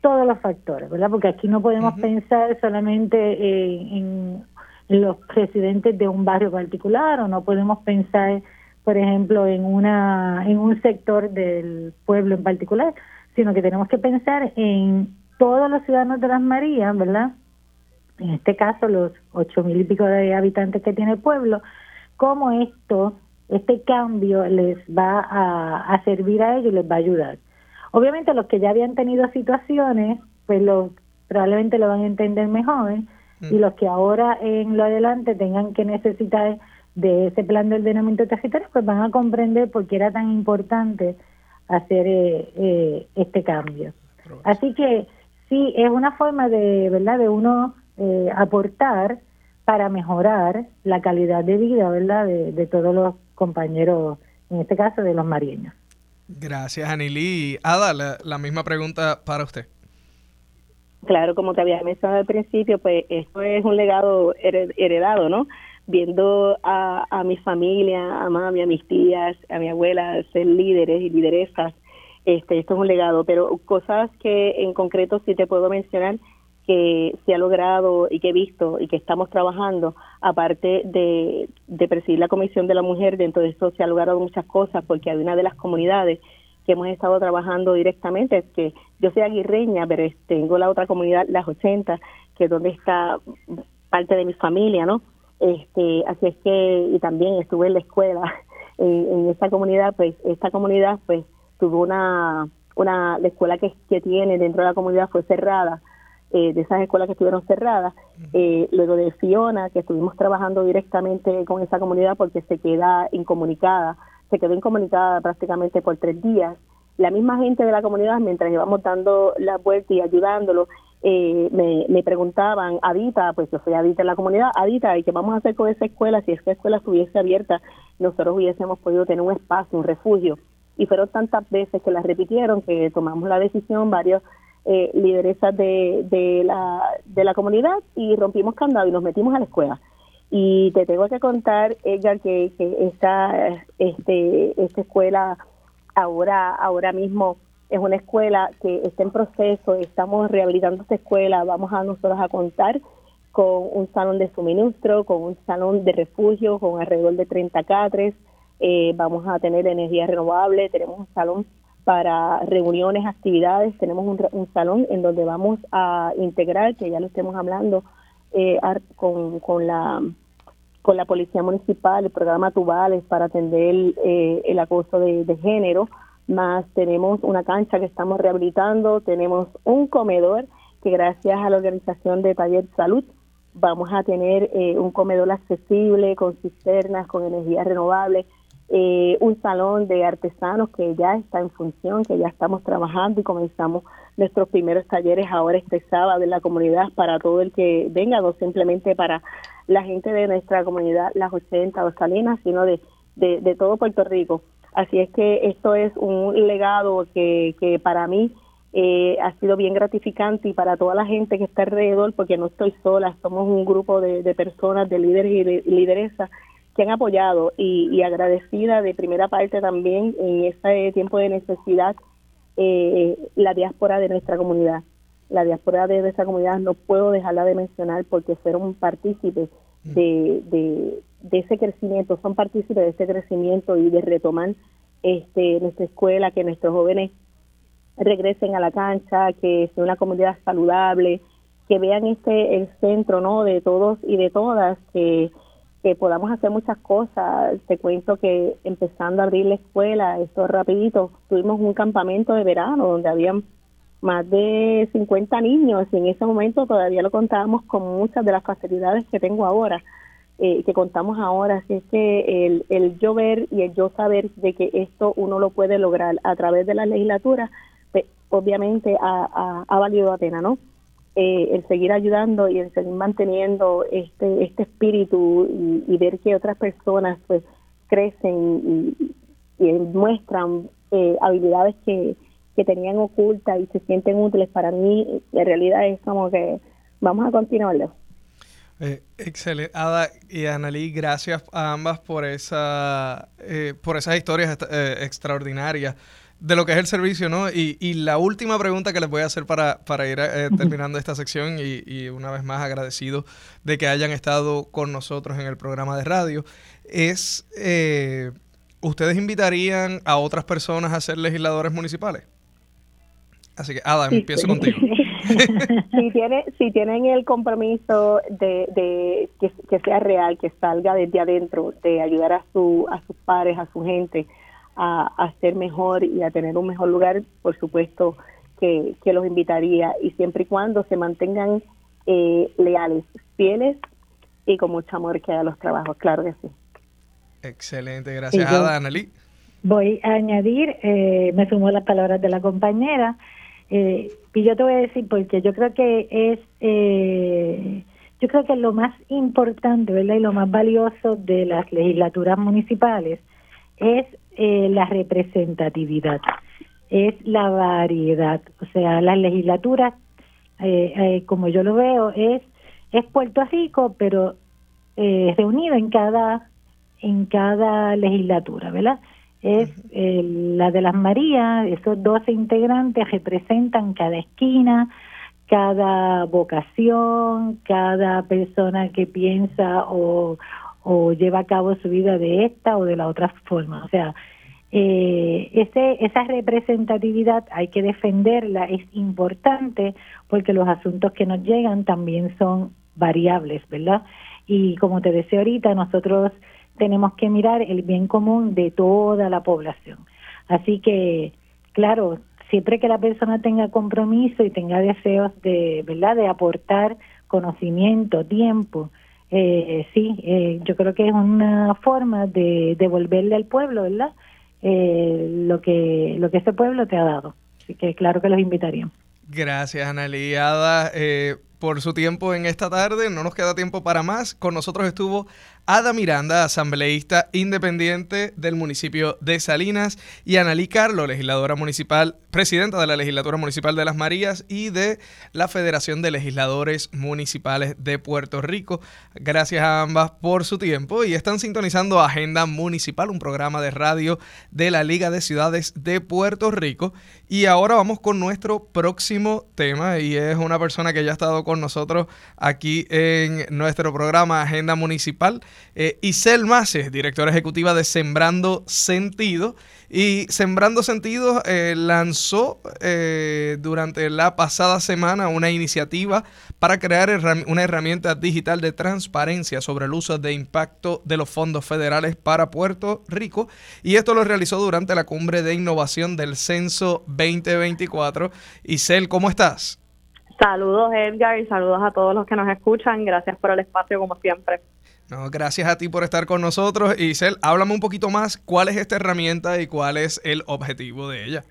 todos los factores, ¿verdad? Porque aquí no podemos uh -huh. pensar solamente eh, en los residentes de un barrio particular o no podemos pensar, por ejemplo, en una en un sector del pueblo en particular, sino que tenemos que pensar en todos los ciudadanos de las Marías, ¿verdad? En este caso, los ocho mil y pico de habitantes que tiene el pueblo, cómo esto, este cambio les va a, servir a ellos y les va a ayudar. Obviamente los que ya habían tenido situaciones, pues lo, probablemente lo van a entender mejor, ¿eh? Mm. y los que ahora en lo adelante tengan que necesitar de ese plan de ordenamiento territorial, pues van a comprender por qué era tan importante hacer eh, eh, este cambio. Así que sí, es una forma de, ¿verdad?, de uno eh, aportar para mejorar la calidad de vida, ¿verdad?, de, todos los compañeros, en este caso de los marieños. Gracias, Anilí. Ada, la, la misma pregunta para usted. Claro, como te había mencionado al principio, pues esto es un legado heredado, ¿no? Viendo a, a mi familia, a mami, a mis tías, a mi abuela ser líderes y lideresas, este, esto es un legado, pero cosas que en concreto sí te puedo mencionar que se ha logrado y que he visto y que estamos trabajando, aparte de, presidir la Comisión de la Mujer, dentro de esto se ha logrado muchas cosas porque hay una de las comunidades que hemos estado trabajando directamente, que yo soy aguirreña, pero tengo la otra comunidad, las 80, que es donde está parte de mi familia, ¿no? Este, así es que, y también estuve en la escuela en, en esta comunidad, pues esta comunidad pues tuvo una, una la escuela que, que tiene dentro de la comunidad fue cerrada, eh, de esas escuelas que estuvieron cerradas, eh, luego de Fiona, que estuvimos trabajando directamente con esa comunidad porque se queda incomunicada, se quedó incomunicada prácticamente por tres días. La misma gente de la comunidad, mientras íbamos dando la vuelta y ayudándolo, eh, me, me preguntaban, Adita, pues yo soy Adita en la comunidad, Adita, ¿y qué vamos a hacer con esa escuela? Si esa escuela estuviese abierta, nosotros hubiésemos podido tener un espacio, un refugio y fueron tantas veces que las repitieron que tomamos la decisión varios eh, lideresas de, de, la, de la comunidad y rompimos candado y nos metimos a la escuela. Y te tengo que contar, Edgar, que, que esta, este, esta escuela ahora, ahora mismo es una escuela que está en proceso, estamos rehabilitando esta escuela, vamos a nosotros a contar con un salón de suministro, con un salón de refugio, con alrededor de 30 catres, eh, vamos a tener energía renovable, tenemos un salón para reuniones, actividades, tenemos un, salón en donde vamos a integrar, que ya lo estemos hablando, eh, con, la con la policía municipal, el programa Tubales para atender eh, el acoso de, género, más tenemos una cancha que estamos rehabilitando, tenemos un comedor que gracias a la organización de Taller Salud vamos a tener eh, un comedor accesible con cisternas, con energía renovable, eh, un salón de artesanos que ya está en función, que ya estamos trabajando y comenzamos nuestros primeros talleres ahora este sábado en la comunidad para todo el que venga, no simplemente para la gente de nuestra comunidad, las 80 o Salinas, sino de, de, todo Puerto Rico. Así es que esto es un legado que, que para mí eh, ha sido bien gratificante y para toda la gente que está alrededor, porque no estoy sola, somos un grupo de, de personas, de líderes y de lideresas que han apoyado y, agradecida de primera parte también en este tiempo de necesidad eh, la diáspora de nuestra comunidad. La diáspora de nuestra comunidad no puedo dejarla de mencionar porque fueron partícipes de, de, de ese crecimiento, son partícipes de ese crecimiento y de retomar este, nuestra escuela, que nuestros jóvenes regresen a la cancha, que sea una comunidad saludable, que vean este el centro no de todos y de todas que que podamos hacer muchas cosas. Te cuento que empezando a abrir la escuela, esto rapidito, tuvimos un campamento de verano donde habían más de 50 niños y en ese momento todavía lo contábamos con muchas de las facilidades que tengo ahora, eh, que contamos ahora. Así es que el, el yo ver y el yo saber de que esto uno lo puede lograr a través de la legislatura, pues, obviamente ha, ha, valido la pena, ¿no? Eh, el seguir ayudando y el seguir manteniendo este este espíritu y, ver que otras personas pues crecen y, muestran eh, habilidades que, que tenían ocultas y se sienten útiles para mí en realidad es como que vamos a continuarlo eh, excelente. Ada y Analí, gracias a ambas por esa por esas historias extraordinarias de lo que es el servicio, ¿no? Y, y la última pregunta que les voy a hacer para, para ir eh, terminando esta sección y, y, una vez más agradecido de que hayan estado con nosotros en el programa de radio es, eh, ¿ustedes invitarían a otras personas a ser legisladores municipales? Así que, Ada, empiezo contigo. si, tiene, si tienen el compromiso de, de que, sea real, que salga desde adentro, de ayudar a, su, a sus pares, a su gente a, a ser mejor y a tener un mejor lugar, por supuesto que, que los invitaría. Y siempre y cuando se mantengan eh, leales, fieles y con mucho amor que a los trabajos, claro que sí. Excelente, gracias, Ada, Anneli. Voy a añadir, eh, me sumo las palabras de la compañera, eh, y yo te voy a decir porque yo creo que es, eh, yo creo que lo más importante, ¿verdad? Y lo más valioso de las legislaturas municipales es eh, la representatividad, es la variedad. O sea, las legislaturas, como yo lo veo, es es Puerto Rico, pero reunido en cada en cada legislatura, ¿verdad? es la de las Marías, esos 12 integrantes representan cada esquina, cada vocación, cada persona que piensa o, o lleva a cabo su vida de esta o de la otra forma. O sea, eh, ese, esa representatividad hay que defenderla, es importante porque los asuntos que nos llegan también son variables, ¿verdad? Y como te decía ahorita, nosotros tenemos que mirar el bien común de toda la población. Así que, claro, siempre que la persona tenga compromiso y tenga deseos de, ¿verdad?, de aportar conocimiento, tiempo, eh, sí, eh, yo creo que es una forma de devolverle al pueblo, ¿verdad?, eh, lo que lo que ese pueblo te ha dado. Así que claro que los invitaríamos. Gracias, Ana Liada, por su tiempo en esta tarde. No nos queda tiempo para más. Con nosotros estuvo Ada Miranda, asambleísta independiente del municipio de Salinas, y Analí Carlo, legisladora municipal, presidenta de la Legislatura Municipal de Las Marías y de la Federación de Legisladores Municipales de Puerto Rico. Gracias a ambas por su tiempo y están sintonizando Agenda Municipal, un programa de radio de la Liga de Ciudades de Puerto Rico. Y ahora vamos con nuestro próximo tema y es una persona que ya ha estado con nosotros aquí en nuestro programa Agenda Municipal. Eh, Isel Maces, directora ejecutiva de Sembrando Sentido. Y Sembrando Sentido eh, lanzó eh, durante la pasada semana una iniciativa para crear una herramienta digital de transparencia sobre el uso de impacto de los fondos federales para Puerto Rico. Y esto lo realizó durante la cumbre de innovación del Censo 2024. Isel, ¿cómo estás? Saludos Edgar y saludos a todos los que nos escuchan. Gracias por el espacio como siempre. No, gracias a ti por estar con nosotros. Isel, háblame un poquito más cuál es esta herramienta y cuál es el objetivo de ella.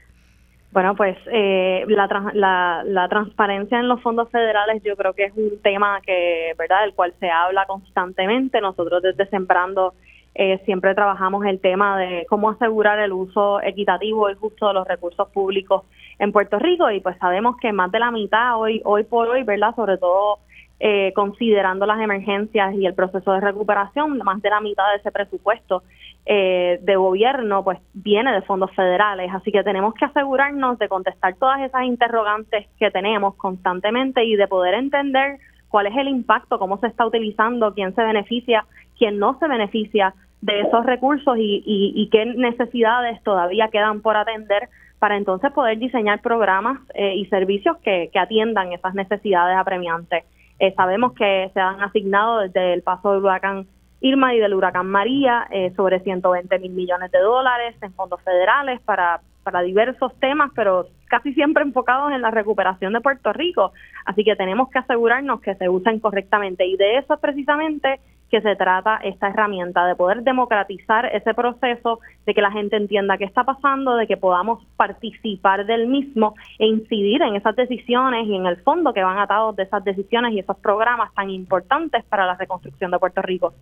Bueno, pues eh, la, la, transparencia en los fondos federales yo creo que es un tema que, ¿verdad?, del cual se habla constantemente. Nosotros desde Sembrando eh, siempre trabajamos el tema de cómo asegurar el uso equitativo y justo de los recursos públicos en Puerto Rico y pues sabemos que más de la mitad hoy, hoy por hoy, ¿verdad?, sobre todo eh, considerando las emergencias y el proceso de recuperación, más de la mitad de ese presupuesto eh, de gobierno pues viene de fondos federales, así que tenemos que asegurarnos de contestar todas esas interrogantes que tenemos constantemente y de poder entender cuál es el impacto, cómo se está utilizando, quién se beneficia, quién no se beneficia de esos recursos y, y, qué necesidades todavía quedan por atender para entonces poder diseñar programas eh, y servicios que, que atiendan esas necesidades apremiantes. Eh, sabemos que se han asignado desde el paso del huracán Irma y del huracán María eh, sobre 120 mil millones de dólares en fondos federales para, para diversos temas, pero casi siempre enfocados en la recuperación de Puerto Rico. Así que tenemos que asegurarnos que se usen correctamente y de eso precisamente que se trata esta herramienta, de poder democratizar ese proceso, de que la gente entienda qué está pasando, de que podamos participar del mismo e incidir en esas decisiones y en el fondo que van atados de esas decisiones y esos programas tan importantes para la reconstrucción de Puerto Rico.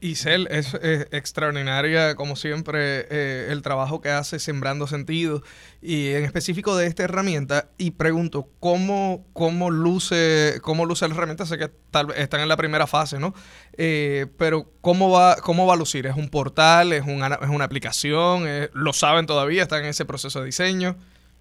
Isel, es extraordinaria, como siempre, eh, el trabajo que hace Sembrando Sentido y en específico de esta herramienta. Y pregunto, ¿cómo, cómo, luce, cómo luce la herramienta? Sé que tal, están en la primera fase, ¿no? Eh, pero ¿cómo va, ¿cómo va a lucir? ¿Es un portal? ¿Es una, es una aplicación? ¿Lo saben todavía? ¿Están en ese proceso de diseño?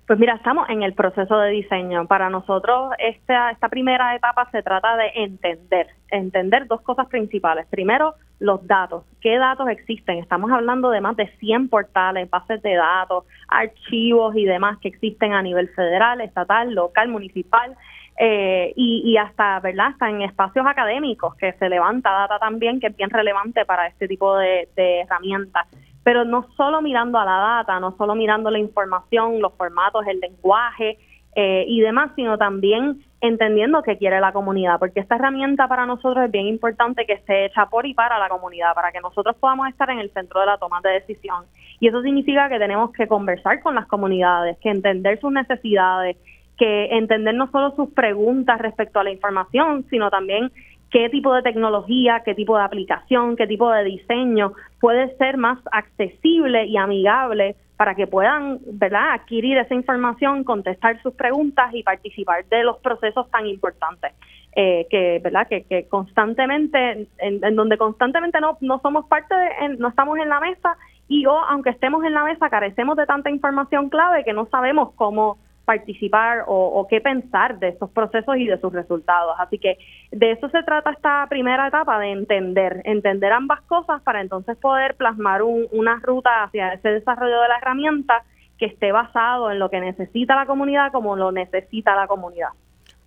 Pues mira, estamos en el proceso de diseño. Para nosotros esta, esta primera etapa se trata de entender, entender dos cosas principales. Primero, los datos. ¿Qué datos existen? Estamos hablando de más de 100 portales, bases de datos, archivos y demás que existen a nivel federal, estatal, local, municipal. Eh, y, hasta, ¿verdad? Hasta en espacios académicos que se levanta data también que es bien relevante para este tipo de herramientas pero no solo mirando a la data, no solo mirando la información, los formatos, el lenguaje eh, y demás, sino también entendiendo qué quiere la comunidad, porque esta herramienta para nosotros es bien importante que esté hecha por y para la comunidad, para que nosotros podamos estar en el centro de la toma de decisión. Y eso significa que tenemos que conversar con las comunidades, que entender sus necesidades, que entender no solo sus preguntas respecto a la información, sino también qué tipo de tecnología, qué tipo de aplicación, qué tipo de diseño puede ser más accesible y amigable para que puedan ¿verdad? adquirir esa información, contestar sus preguntas y participar de los procesos tan importantes. Eh, que verdad que, constantemente en, donde constantemente no no somos parte de no estamos en la mesa y o aunque estemos en la mesa carecemos de tanta información clave que no sabemos cómo participar o, qué pensar de estos procesos y de sus resultados. Así que de eso se trata esta primera etapa, de entender, entender ambas cosas para entonces poder plasmar una ruta hacia ese desarrollo de la herramienta que esté basado en lo que necesita la comunidad como lo necesita la comunidad.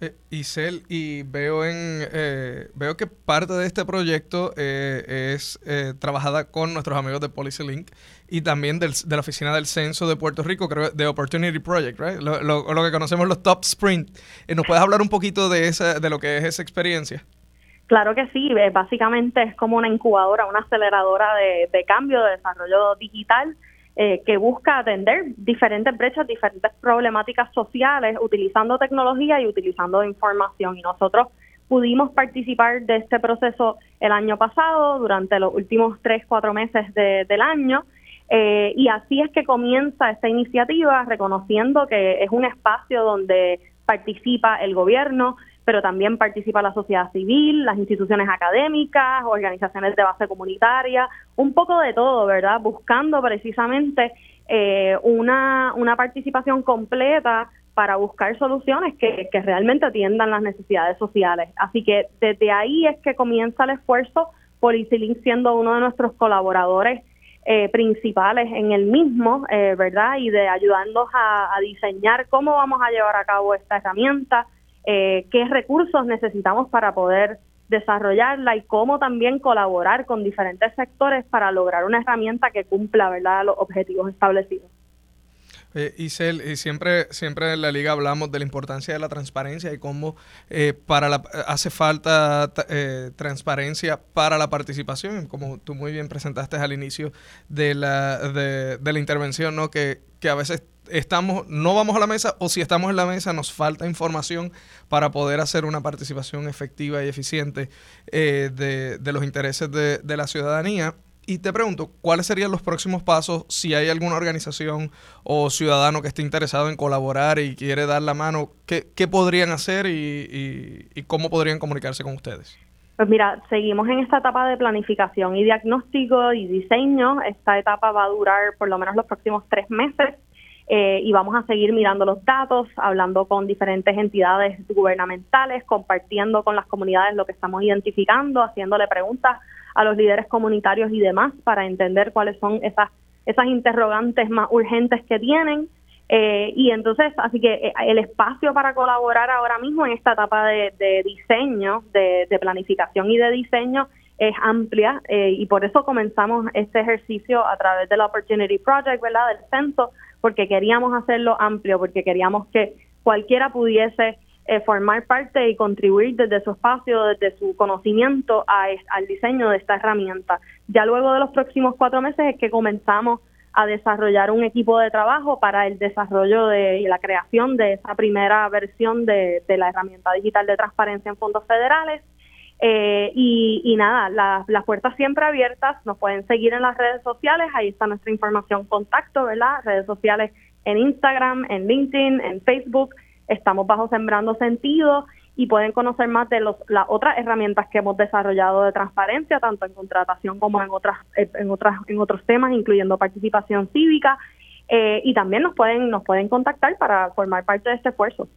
Eh, Isel, y veo en eh, veo que parte de este proyecto eh, es eh, trabajada con nuestros amigos de PolicyLink y también del, de la oficina del censo de Puerto Rico, creo, de Opportunity Project, right? Lo, lo, que conocemos los Top Sprint. ¿Nos puedes hablar un poquito de esa, de lo que es esa experiencia? Claro que sí, básicamente es como una incubadora, una aceleradora de, de cambio, de desarrollo digital eh, que busca atender diferentes brechas, diferentes problemáticas sociales utilizando tecnología y utilizando información. Y nosotros pudimos participar de este proceso el año pasado, durante los últimos tres, cuatro meses del año. Eh, y así es que comienza esta iniciativa, reconociendo que es un espacio donde participa el gobierno, pero también participa la sociedad civil, las instituciones académicas, organizaciones de base comunitaria, un poco de todo, ¿verdad? Buscando precisamente eh, una, una participación completa para buscar soluciones que, que realmente atiendan las necesidades sociales. Así que desde ahí es que comienza el esfuerzo, Policilink siendo uno de nuestros colaboradores eh, principales en el mismo, eh, ¿verdad? Y de ayudarnos a, a diseñar cómo vamos a llevar a cabo esta herramienta, eh, qué recursos necesitamos para poder desarrollarla y cómo también colaborar con diferentes sectores para lograr una herramienta que cumpla ¿verdad? los objetivos establecidos. Eh, Isel, y siempre, siempre en la liga hablamos de la importancia de la transparencia y cómo eh, para la, hace falta eh, transparencia para la participación, como tú muy bien presentaste al inicio de la, de, de la intervención, ¿no? que, que a veces estamos, no vamos a la mesa o si estamos en la mesa nos falta información para poder hacer una participación efectiva y eficiente eh, de, de, los intereses de, de, la ciudadanía. Y te pregunto, ¿cuáles serían los próximos pasos si hay alguna organización o ciudadano que esté interesado en colaborar y quiere dar la mano? ¿Qué, qué podrían hacer y, y cómo podrían comunicarse con ustedes? Pues mira, seguimos en esta etapa de planificación y diagnóstico y diseño. Esta etapa va a durar por lo menos los próximos tres meses. Eh, y vamos a seguir mirando los datos, hablando con diferentes entidades gubernamentales, compartiendo con las comunidades lo que estamos identificando, haciéndole preguntas a los líderes comunitarios y demás para entender cuáles son esas, esas interrogantes más urgentes que tienen. Eh, y entonces, así que eh, el espacio para colaborar ahora mismo en esta etapa de, diseño, de, planificación y de diseño es amplia y por eso comenzamos este ejercicio a través de la Opportunity Project, ¿verdad? Del censo, porque queríamos hacerlo amplio, porque queríamos que cualquiera pudiese eh, formar parte y contribuir desde su espacio, desde su conocimiento al diseño de esta herramienta. Ya luego de los próximos cuatro meses es que comenzamos a desarrollar un equipo de trabajo para el desarrollo de, y la creación de esa primera versión de, la herramienta digital de transparencia en fondos federales. Eh, y, nada, las puertas siempre abiertas, nos pueden seguir en las redes sociales, ahí está nuestra información contacto, ¿verdad? Redes sociales en Instagram, en LinkedIn, en Facebook, estamos bajo Sembrando Sentido y pueden conocer más de los, las otras herramientas que hemos desarrollado de transparencia, tanto en contratación como en otras, en otras, en otros temas, incluyendo participación cívica, eh, y también nos pueden, nos pueden contactar para formar parte de este esfuerzo.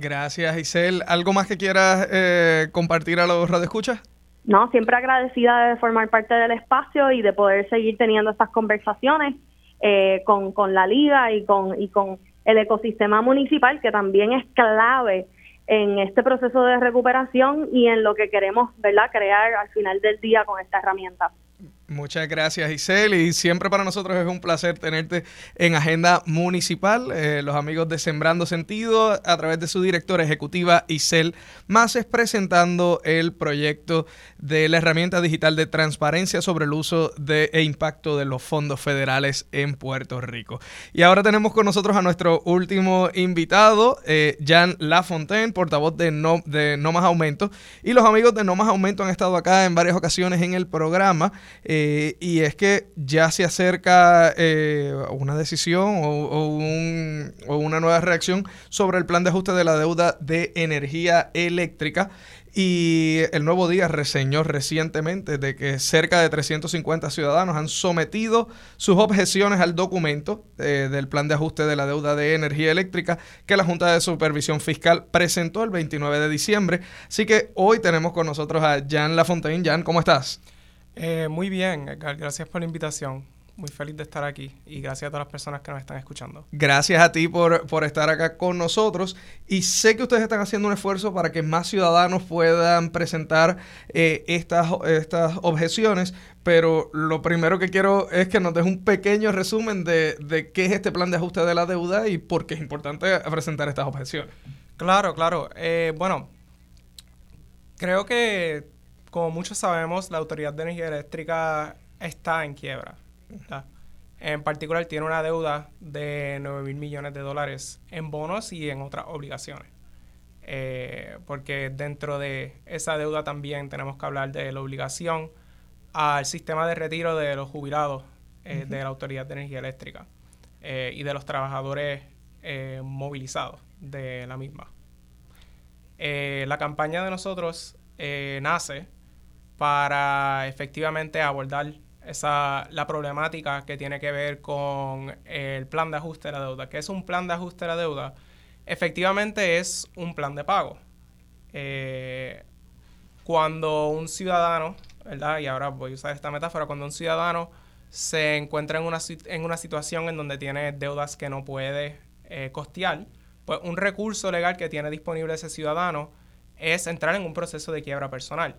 Gracias, Isel. ¿Algo más que quieras eh, compartir a los radioescuchas? No, siempre agradecida de formar parte del espacio y de poder seguir teniendo estas conversaciones eh, con, con la liga y con, y con el ecosistema municipal, que también es clave en este proceso de recuperación y en lo que queremos ¿verdad? crear al final del día con esta herramienta. Muchas gracias, Isel. Y siempre para nosotros es un placer tenerte en Agenda Municipal. Eh, los amigos de Sembrando Sentido, a través de su directora ejecutiva, Isel Maces, presentando el proyecto de la herramienta digital de transparencia sobre el uso de, e impacto de los fondos federales en Puerto Rico. Y ahora tenemos con nosotros a nuestro último invitado, eh, Jan Lafontaine, portavoz de no, de no Más Aumento. Y los amigos de No Más Aumento han estado acá en varias ocasiones en el programa. Eh, eh, y es que ya se acerca eh, una decisión o, una nueva reacción sobre el plan de ajuste de la deuda de energía eléctrica. Y el Nuevo Día reseñó recientemente de que cerca de 350 ciudadanos han sometido sus objeciones al documento eh, del plan de ajuste de la deuda de energía eléctrica que la Junta de Supervisión Fiscal presentó el 29 de diciembre. Así que hoy tenemos con nosotros a Jan Lafontaine. Jan, ¿cómo estás? Eh, muy bien, Gracias por la invitación. Muy feliz de estar aquí y gracias a todas las personas que nos están escuchando. Gracias a ti por, estar acá con nosotros y sé que ustedes están haciendo un esfuerzo para que más ciudadanos puedan presentar eh, estas, estas objeciones, pero lo primero que quiero es que nos des un pequeño resumen de, de qué es este plan de ajuste de la deuda y por qué es importante presentar estas objeciones. Claro, claro. Eh, bueno, creo que como muchos sabemos, la Autoridad de Energía Eléctrica está en quiebra. En particular, tiene una deuda de 9 mil millones de dólares en bonos y en otras obligaciones. Eh, porque dentro de esa deuda también tenemos que hablar de la obligación al sistema de retiro de los jubilados eh, de la Autoridad de Energía Eléctrica eh, y de los trabajadores movilizados de la misma. la campaña de nosotros nace para efectivamente abordar esa, la problemática que tiene que ver con el plan de ajuste de la deuda. ¿Qué es un plan de ajuste de la deuda? Efectivamente es un plan de pago. Eh, cuando un ciudadano, ¿verdad? Y ahora voy a usar esta metáfora, cuando un ciudadano se encuentra en una, en una situación en donde tiene deudas que no puede eh, costear, pues un recurso legal que tiene disponible ese ciudadano es entrar en un proceso de quiebra personal.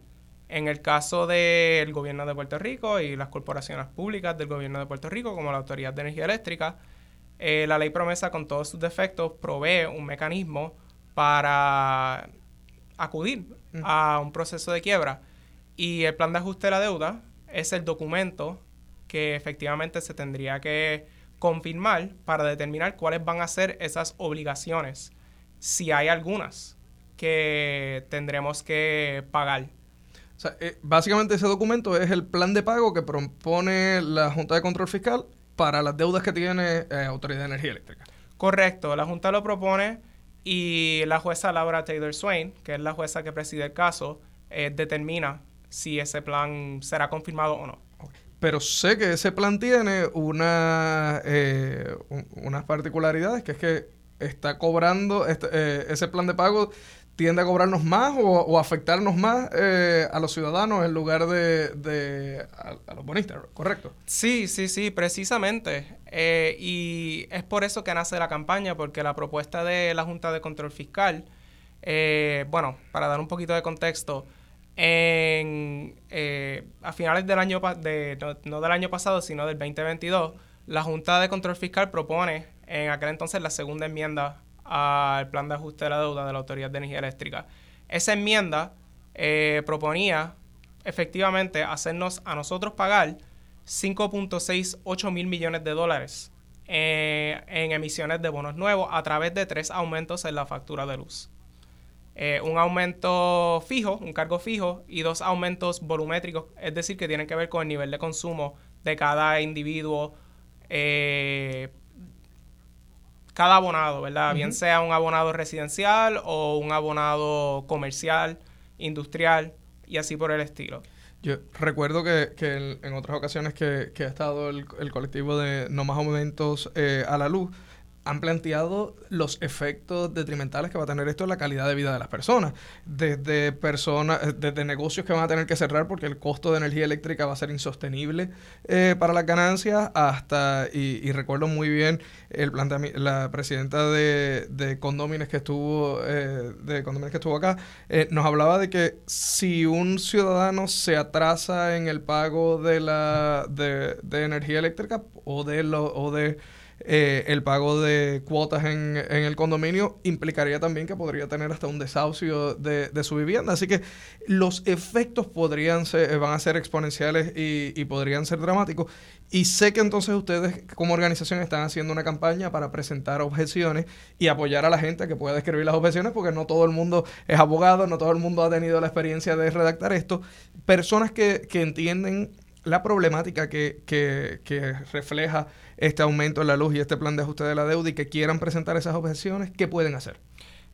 En el caso del gobierno de Puerto Rico y las corporaciones públicas del gobierno de Puerto Rico, como la Autoridad de Energía Eléctrica, eh, la ley promesa con todos sus defectos provee un mecanismo para acudir a un proceso de quiebra. Y el plan de ajuste de la deuda es el documento que efectivamente se tendría que confirmar para determinar cuáles van a ser esas obligaciones, si hay algunas que tendremos que pagar eh, básicamente ese documento es el plan de pago que propone la Junta de Control Fiscal para las deudas que tiene eh, Autoridad de Energía Eléctrica. Correcto, la Junta lo propone y la jueza Laura Taylor Swain, que es la jueza que preside el caso, eh, determina si ese plan será confirmado o no. Pero sé que ese plan tiene una, unas particularidades, que es que está cobrando, este, ese plan de pago tiende a cobrarnos más o, afectarnos más eh, a los ciudadanos en lugar de, a, los bonistas, ¿correcto? Sí, sí, sí, precisamente. Eh, y es por eso que nace la campaña, porque la propuesta de la Junta de Control Fiscal, eh, bueno, para dar un poquito de contexto, en, a finales del año, de, no, no del año pasado, sino del 2022, la Junta de Control Fiscal propone en aquel entonces la segunda enmienda al plan de ajuste de la deuda de la Autoridad de Energía Eléctrica. Esa enmienda eh, proponía efectivamente hacernos a nosotros pagar 5.68 mil millones de dólares eh, en emisiones de bonos nuevos a través de tres aumentos en la factura de luz. eh, un aumento fijo, un cargo fijo y dos aumentos volumétricos, es decir, que tienen que ver con el nivel de consumo de cada individuo, cada abonado, ¿verdad? Bien sea un abonado residencial o un abonado comercial, industrial y así por el estilo. Yo recuerdo que, que en, otras ocasiones que, que ha estado el, el, colectivo de No Más Aumentos eh, a la Luz, han planteado los efectos detrimentales que va a tener esto en la calidad de vida de las personas. Desde personas, eh, desde negocios que van a tener que cerrar porque el costo de energía eléctrica va a ser insostenible eh, para las ganancias, hasta, y, recuerdo muy bien el planteamiento, la presidenta de, de condóminos que estuvo, eh, de condóminos que estuvo acá, nos hablaba de que si un ciudadano se atrasa en el pago de la de, de energía eléctrica o de lo, o de eh, el pago de cuotas en, en, el condominio implicaría también que podría tener hasta un desahucio de, de su vivienda. Así que los efectos podrían ser, eh, van a ser exponenciales y, y, podrían ser dramáticos. Y sé que entonces ustedes como organización están haciendo una campaña para presentar objeciones y apoyar a la gente que pueda escribir las objeciones, porque no todo el mundo es abogado, no todo el mundo ha tenido la experiencia de redactar esto. Personas que, que entienden la problemática que, que, que refleja este aumento en la luz y este plan de ajuste de la deuda y que quieran presentar esas objeciones, ¿qué pueden hacer?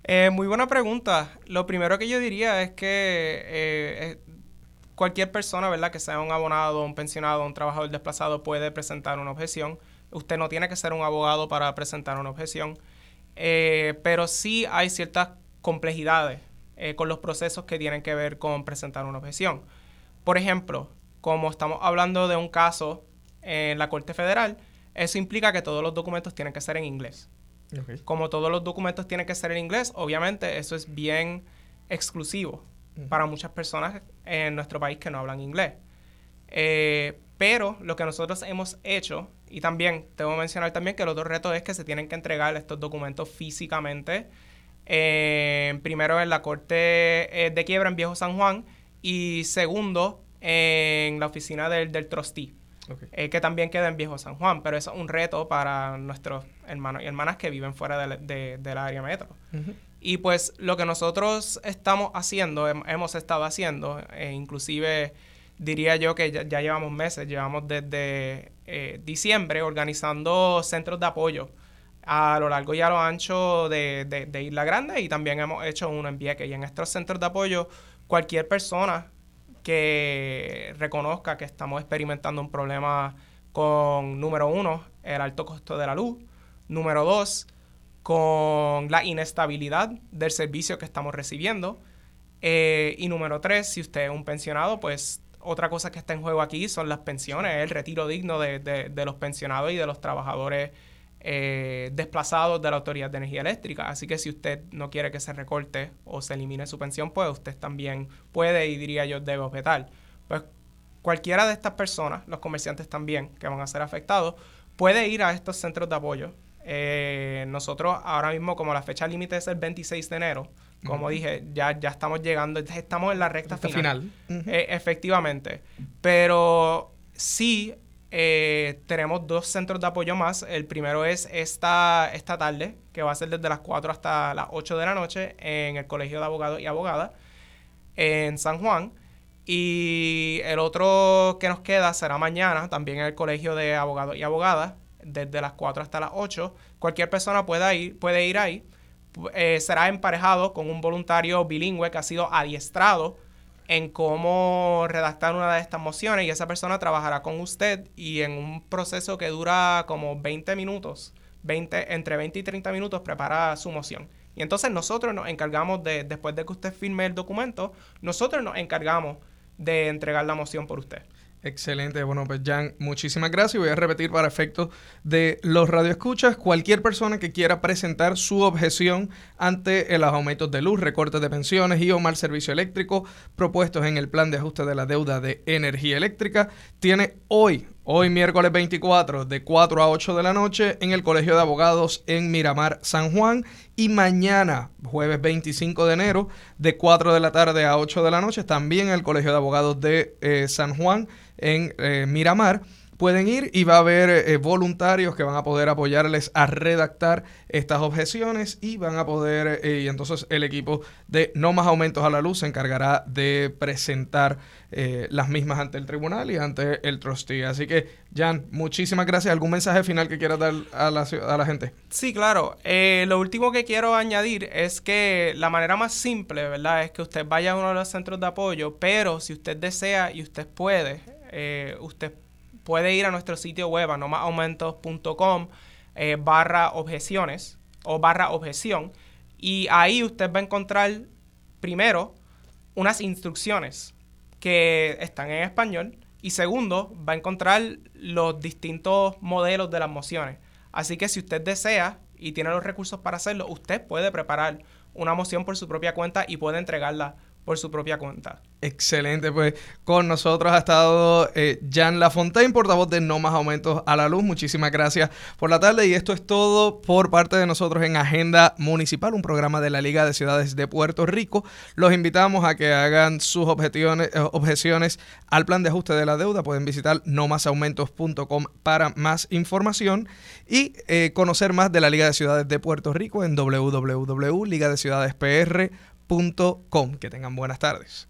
Eh, muy buena pregunta. Lo primero que yo diría es que eh, cualquier persona, ¿verdad? Que sea un abonado, un pensionado, un trabajador desplazado puede presentar una objeción. Usted no tiene que ser un abogado para presentar una objeción. Eh, pero sí hay ciertas complejidades con los procesos que tienen que ver con presentar una objeción. Por ejemplo, como estamos hablando de un caso en la Corte Federal, eso implica que todos los documentos tienen que ser en inglés. Como todos los documentos tienen que ser en inglés, obviamente eso es bien exclusivo para muchas personas en nuestro país que no hablan inglés. Eh, pero lo que nosotros hemos hecho, y también debo mencionar también que el otro reto es que se tienen que entregar estos documentos físicamente, eh, primero en la Corte eh, de Quiebra en Viejo San Juan y segundo en la oficina del, del trustee. Eh, que también queda en Viejo San Juan, pero eso es un reto para nuestros hermanos y hermanas que viven fuera de, del área metro. Y pues lo que nosotros estamos haciendo, hemos estado haciendo, e inclusive diría yo que ya, llevamos meses, llevamos desde eh, diciembre organizando centros de apoyo a lo largo y a lo ancho de, de, Isla Grande y también hemos hecho uno en Vieques. Y en estos centros de apoyo, cualquier persona que reconozca que estamos experimentando un problema con, número uno, el alto costo de la luz, número dos, con la inestabilidad del servicio que estamos recibiendo, eh, y número tres, si usted es un pensionado, pues otra cosa que está en juego aquí son las pensiones, el retiro digno de, de los pensionados y de los trabajadores eh, desplazados de la Autoridad de Energía Eléctrica. Así que si usted no quiere que se recorte o se elimine su pensión, pues usted también puede y diría yo debe objetar. Pues cualquiera de estas personas, los comerciantes también que van a ser afectados, puede ir a estos centros de apoyo. Eh, nosotros ahora mismo, como la fecha límite es el 26 de enero, como dije, ya, ya estamos llegando, estamos en la recta final. Eh, efectivamente. Pero sí eh, tenemos dos centros de apoyo más. El primero es esta, esta tarde, que va a ser desde las 4 hasta las 8 de la noche en el Colegio de Abogados y Abogadas en San Juan. Y el otro que nos queda será mañana, también en el Colegio de Abogados y Abogadas, desde las 4 hasta las 8. Cualquier persona pueda ir, puede ir ahí. Eh, será emparejado con un voluntario bilingüe que ha sido adiestrado en cómo redactar una de estas mociones y esa persona trabajará con usted y en un proceso que dura como 20 minutos, 20, entre 20 y 30 minutos prepara su moción. Y entonces nosotros nos encargamos de, después de que usted firme el documento, nosotros nos encargamos de entregar la moción por usted. Excelente. Bueno, pues Jan, muchísimas gracias. Voy a repetir para efectos de los radioescuchas. Cualquier persona que quiera presentar su objeción ante los aumentos de luz, recortes de pensiones y o mal servicio eléctrico propuestos en el plan de ajuste de la deuda de energía eléctrica, tiene hoy, hoy miércoles 24, de 4 a 8 de la noche en el Colegio de Abogados en Miramar, San Juan. Y mañana, jueves 25 de enero, de 4 de la tarde a 8 de la noche, también en el Colegio de Abogados de eh, San Juan en eh, Miramar pueden ir y va a haber eh, voluntarios que van a poder apoyarles a redactar estas objeciones y van a poder, eh, y entonces el equipo de No Más Aumentos a la Luz se encargará de presentar eh, las mismas ante el tribunal y ante el trustee. Así que, Jan, muchísimas gracias. ¿Algún mensaje final que quieras dar a la, a la gente? Sí, claro. Eh, lo último que quiero añadir es que la manera más simple, ¿verdad? Es que usted vaya a uno de los centros de apoyo, pero si usted desea y usted puede, eh, usted puede ir a nuestro sitio web, nomasaumentos.com, eh, barra objeciones o barra objeción, y ahí usted va a encontrar primero unas instrucciones que están en español y segundo, va a encontrar los distintos modelos de las mociones. Así que si usted desea y tiene los recursos para hacerlo, usted puede preparar una moción por su propia cuenta y puede entregarla por su propia cuenta. Excelente, pues con nosotros ha estado eh, Jan Lafontaine, portavoz de No Más Aumentos a la Luz. Muchísimas gracias por la tarde y esto es todo por parte de nosotros en Agenda Municipal, un programa de la Liga de Ciudades de Puerto Rico. Los invitamos a que hagan sus objeciones, eh, objeciones al plan de ajuste de la deuda. Pueden visitar nomasaumentos.com para más información y eh, conocer más de la Liga de Ciudades de Puerto Rico en www.ligadeciudadespr.com. Que tengan buenas tardes.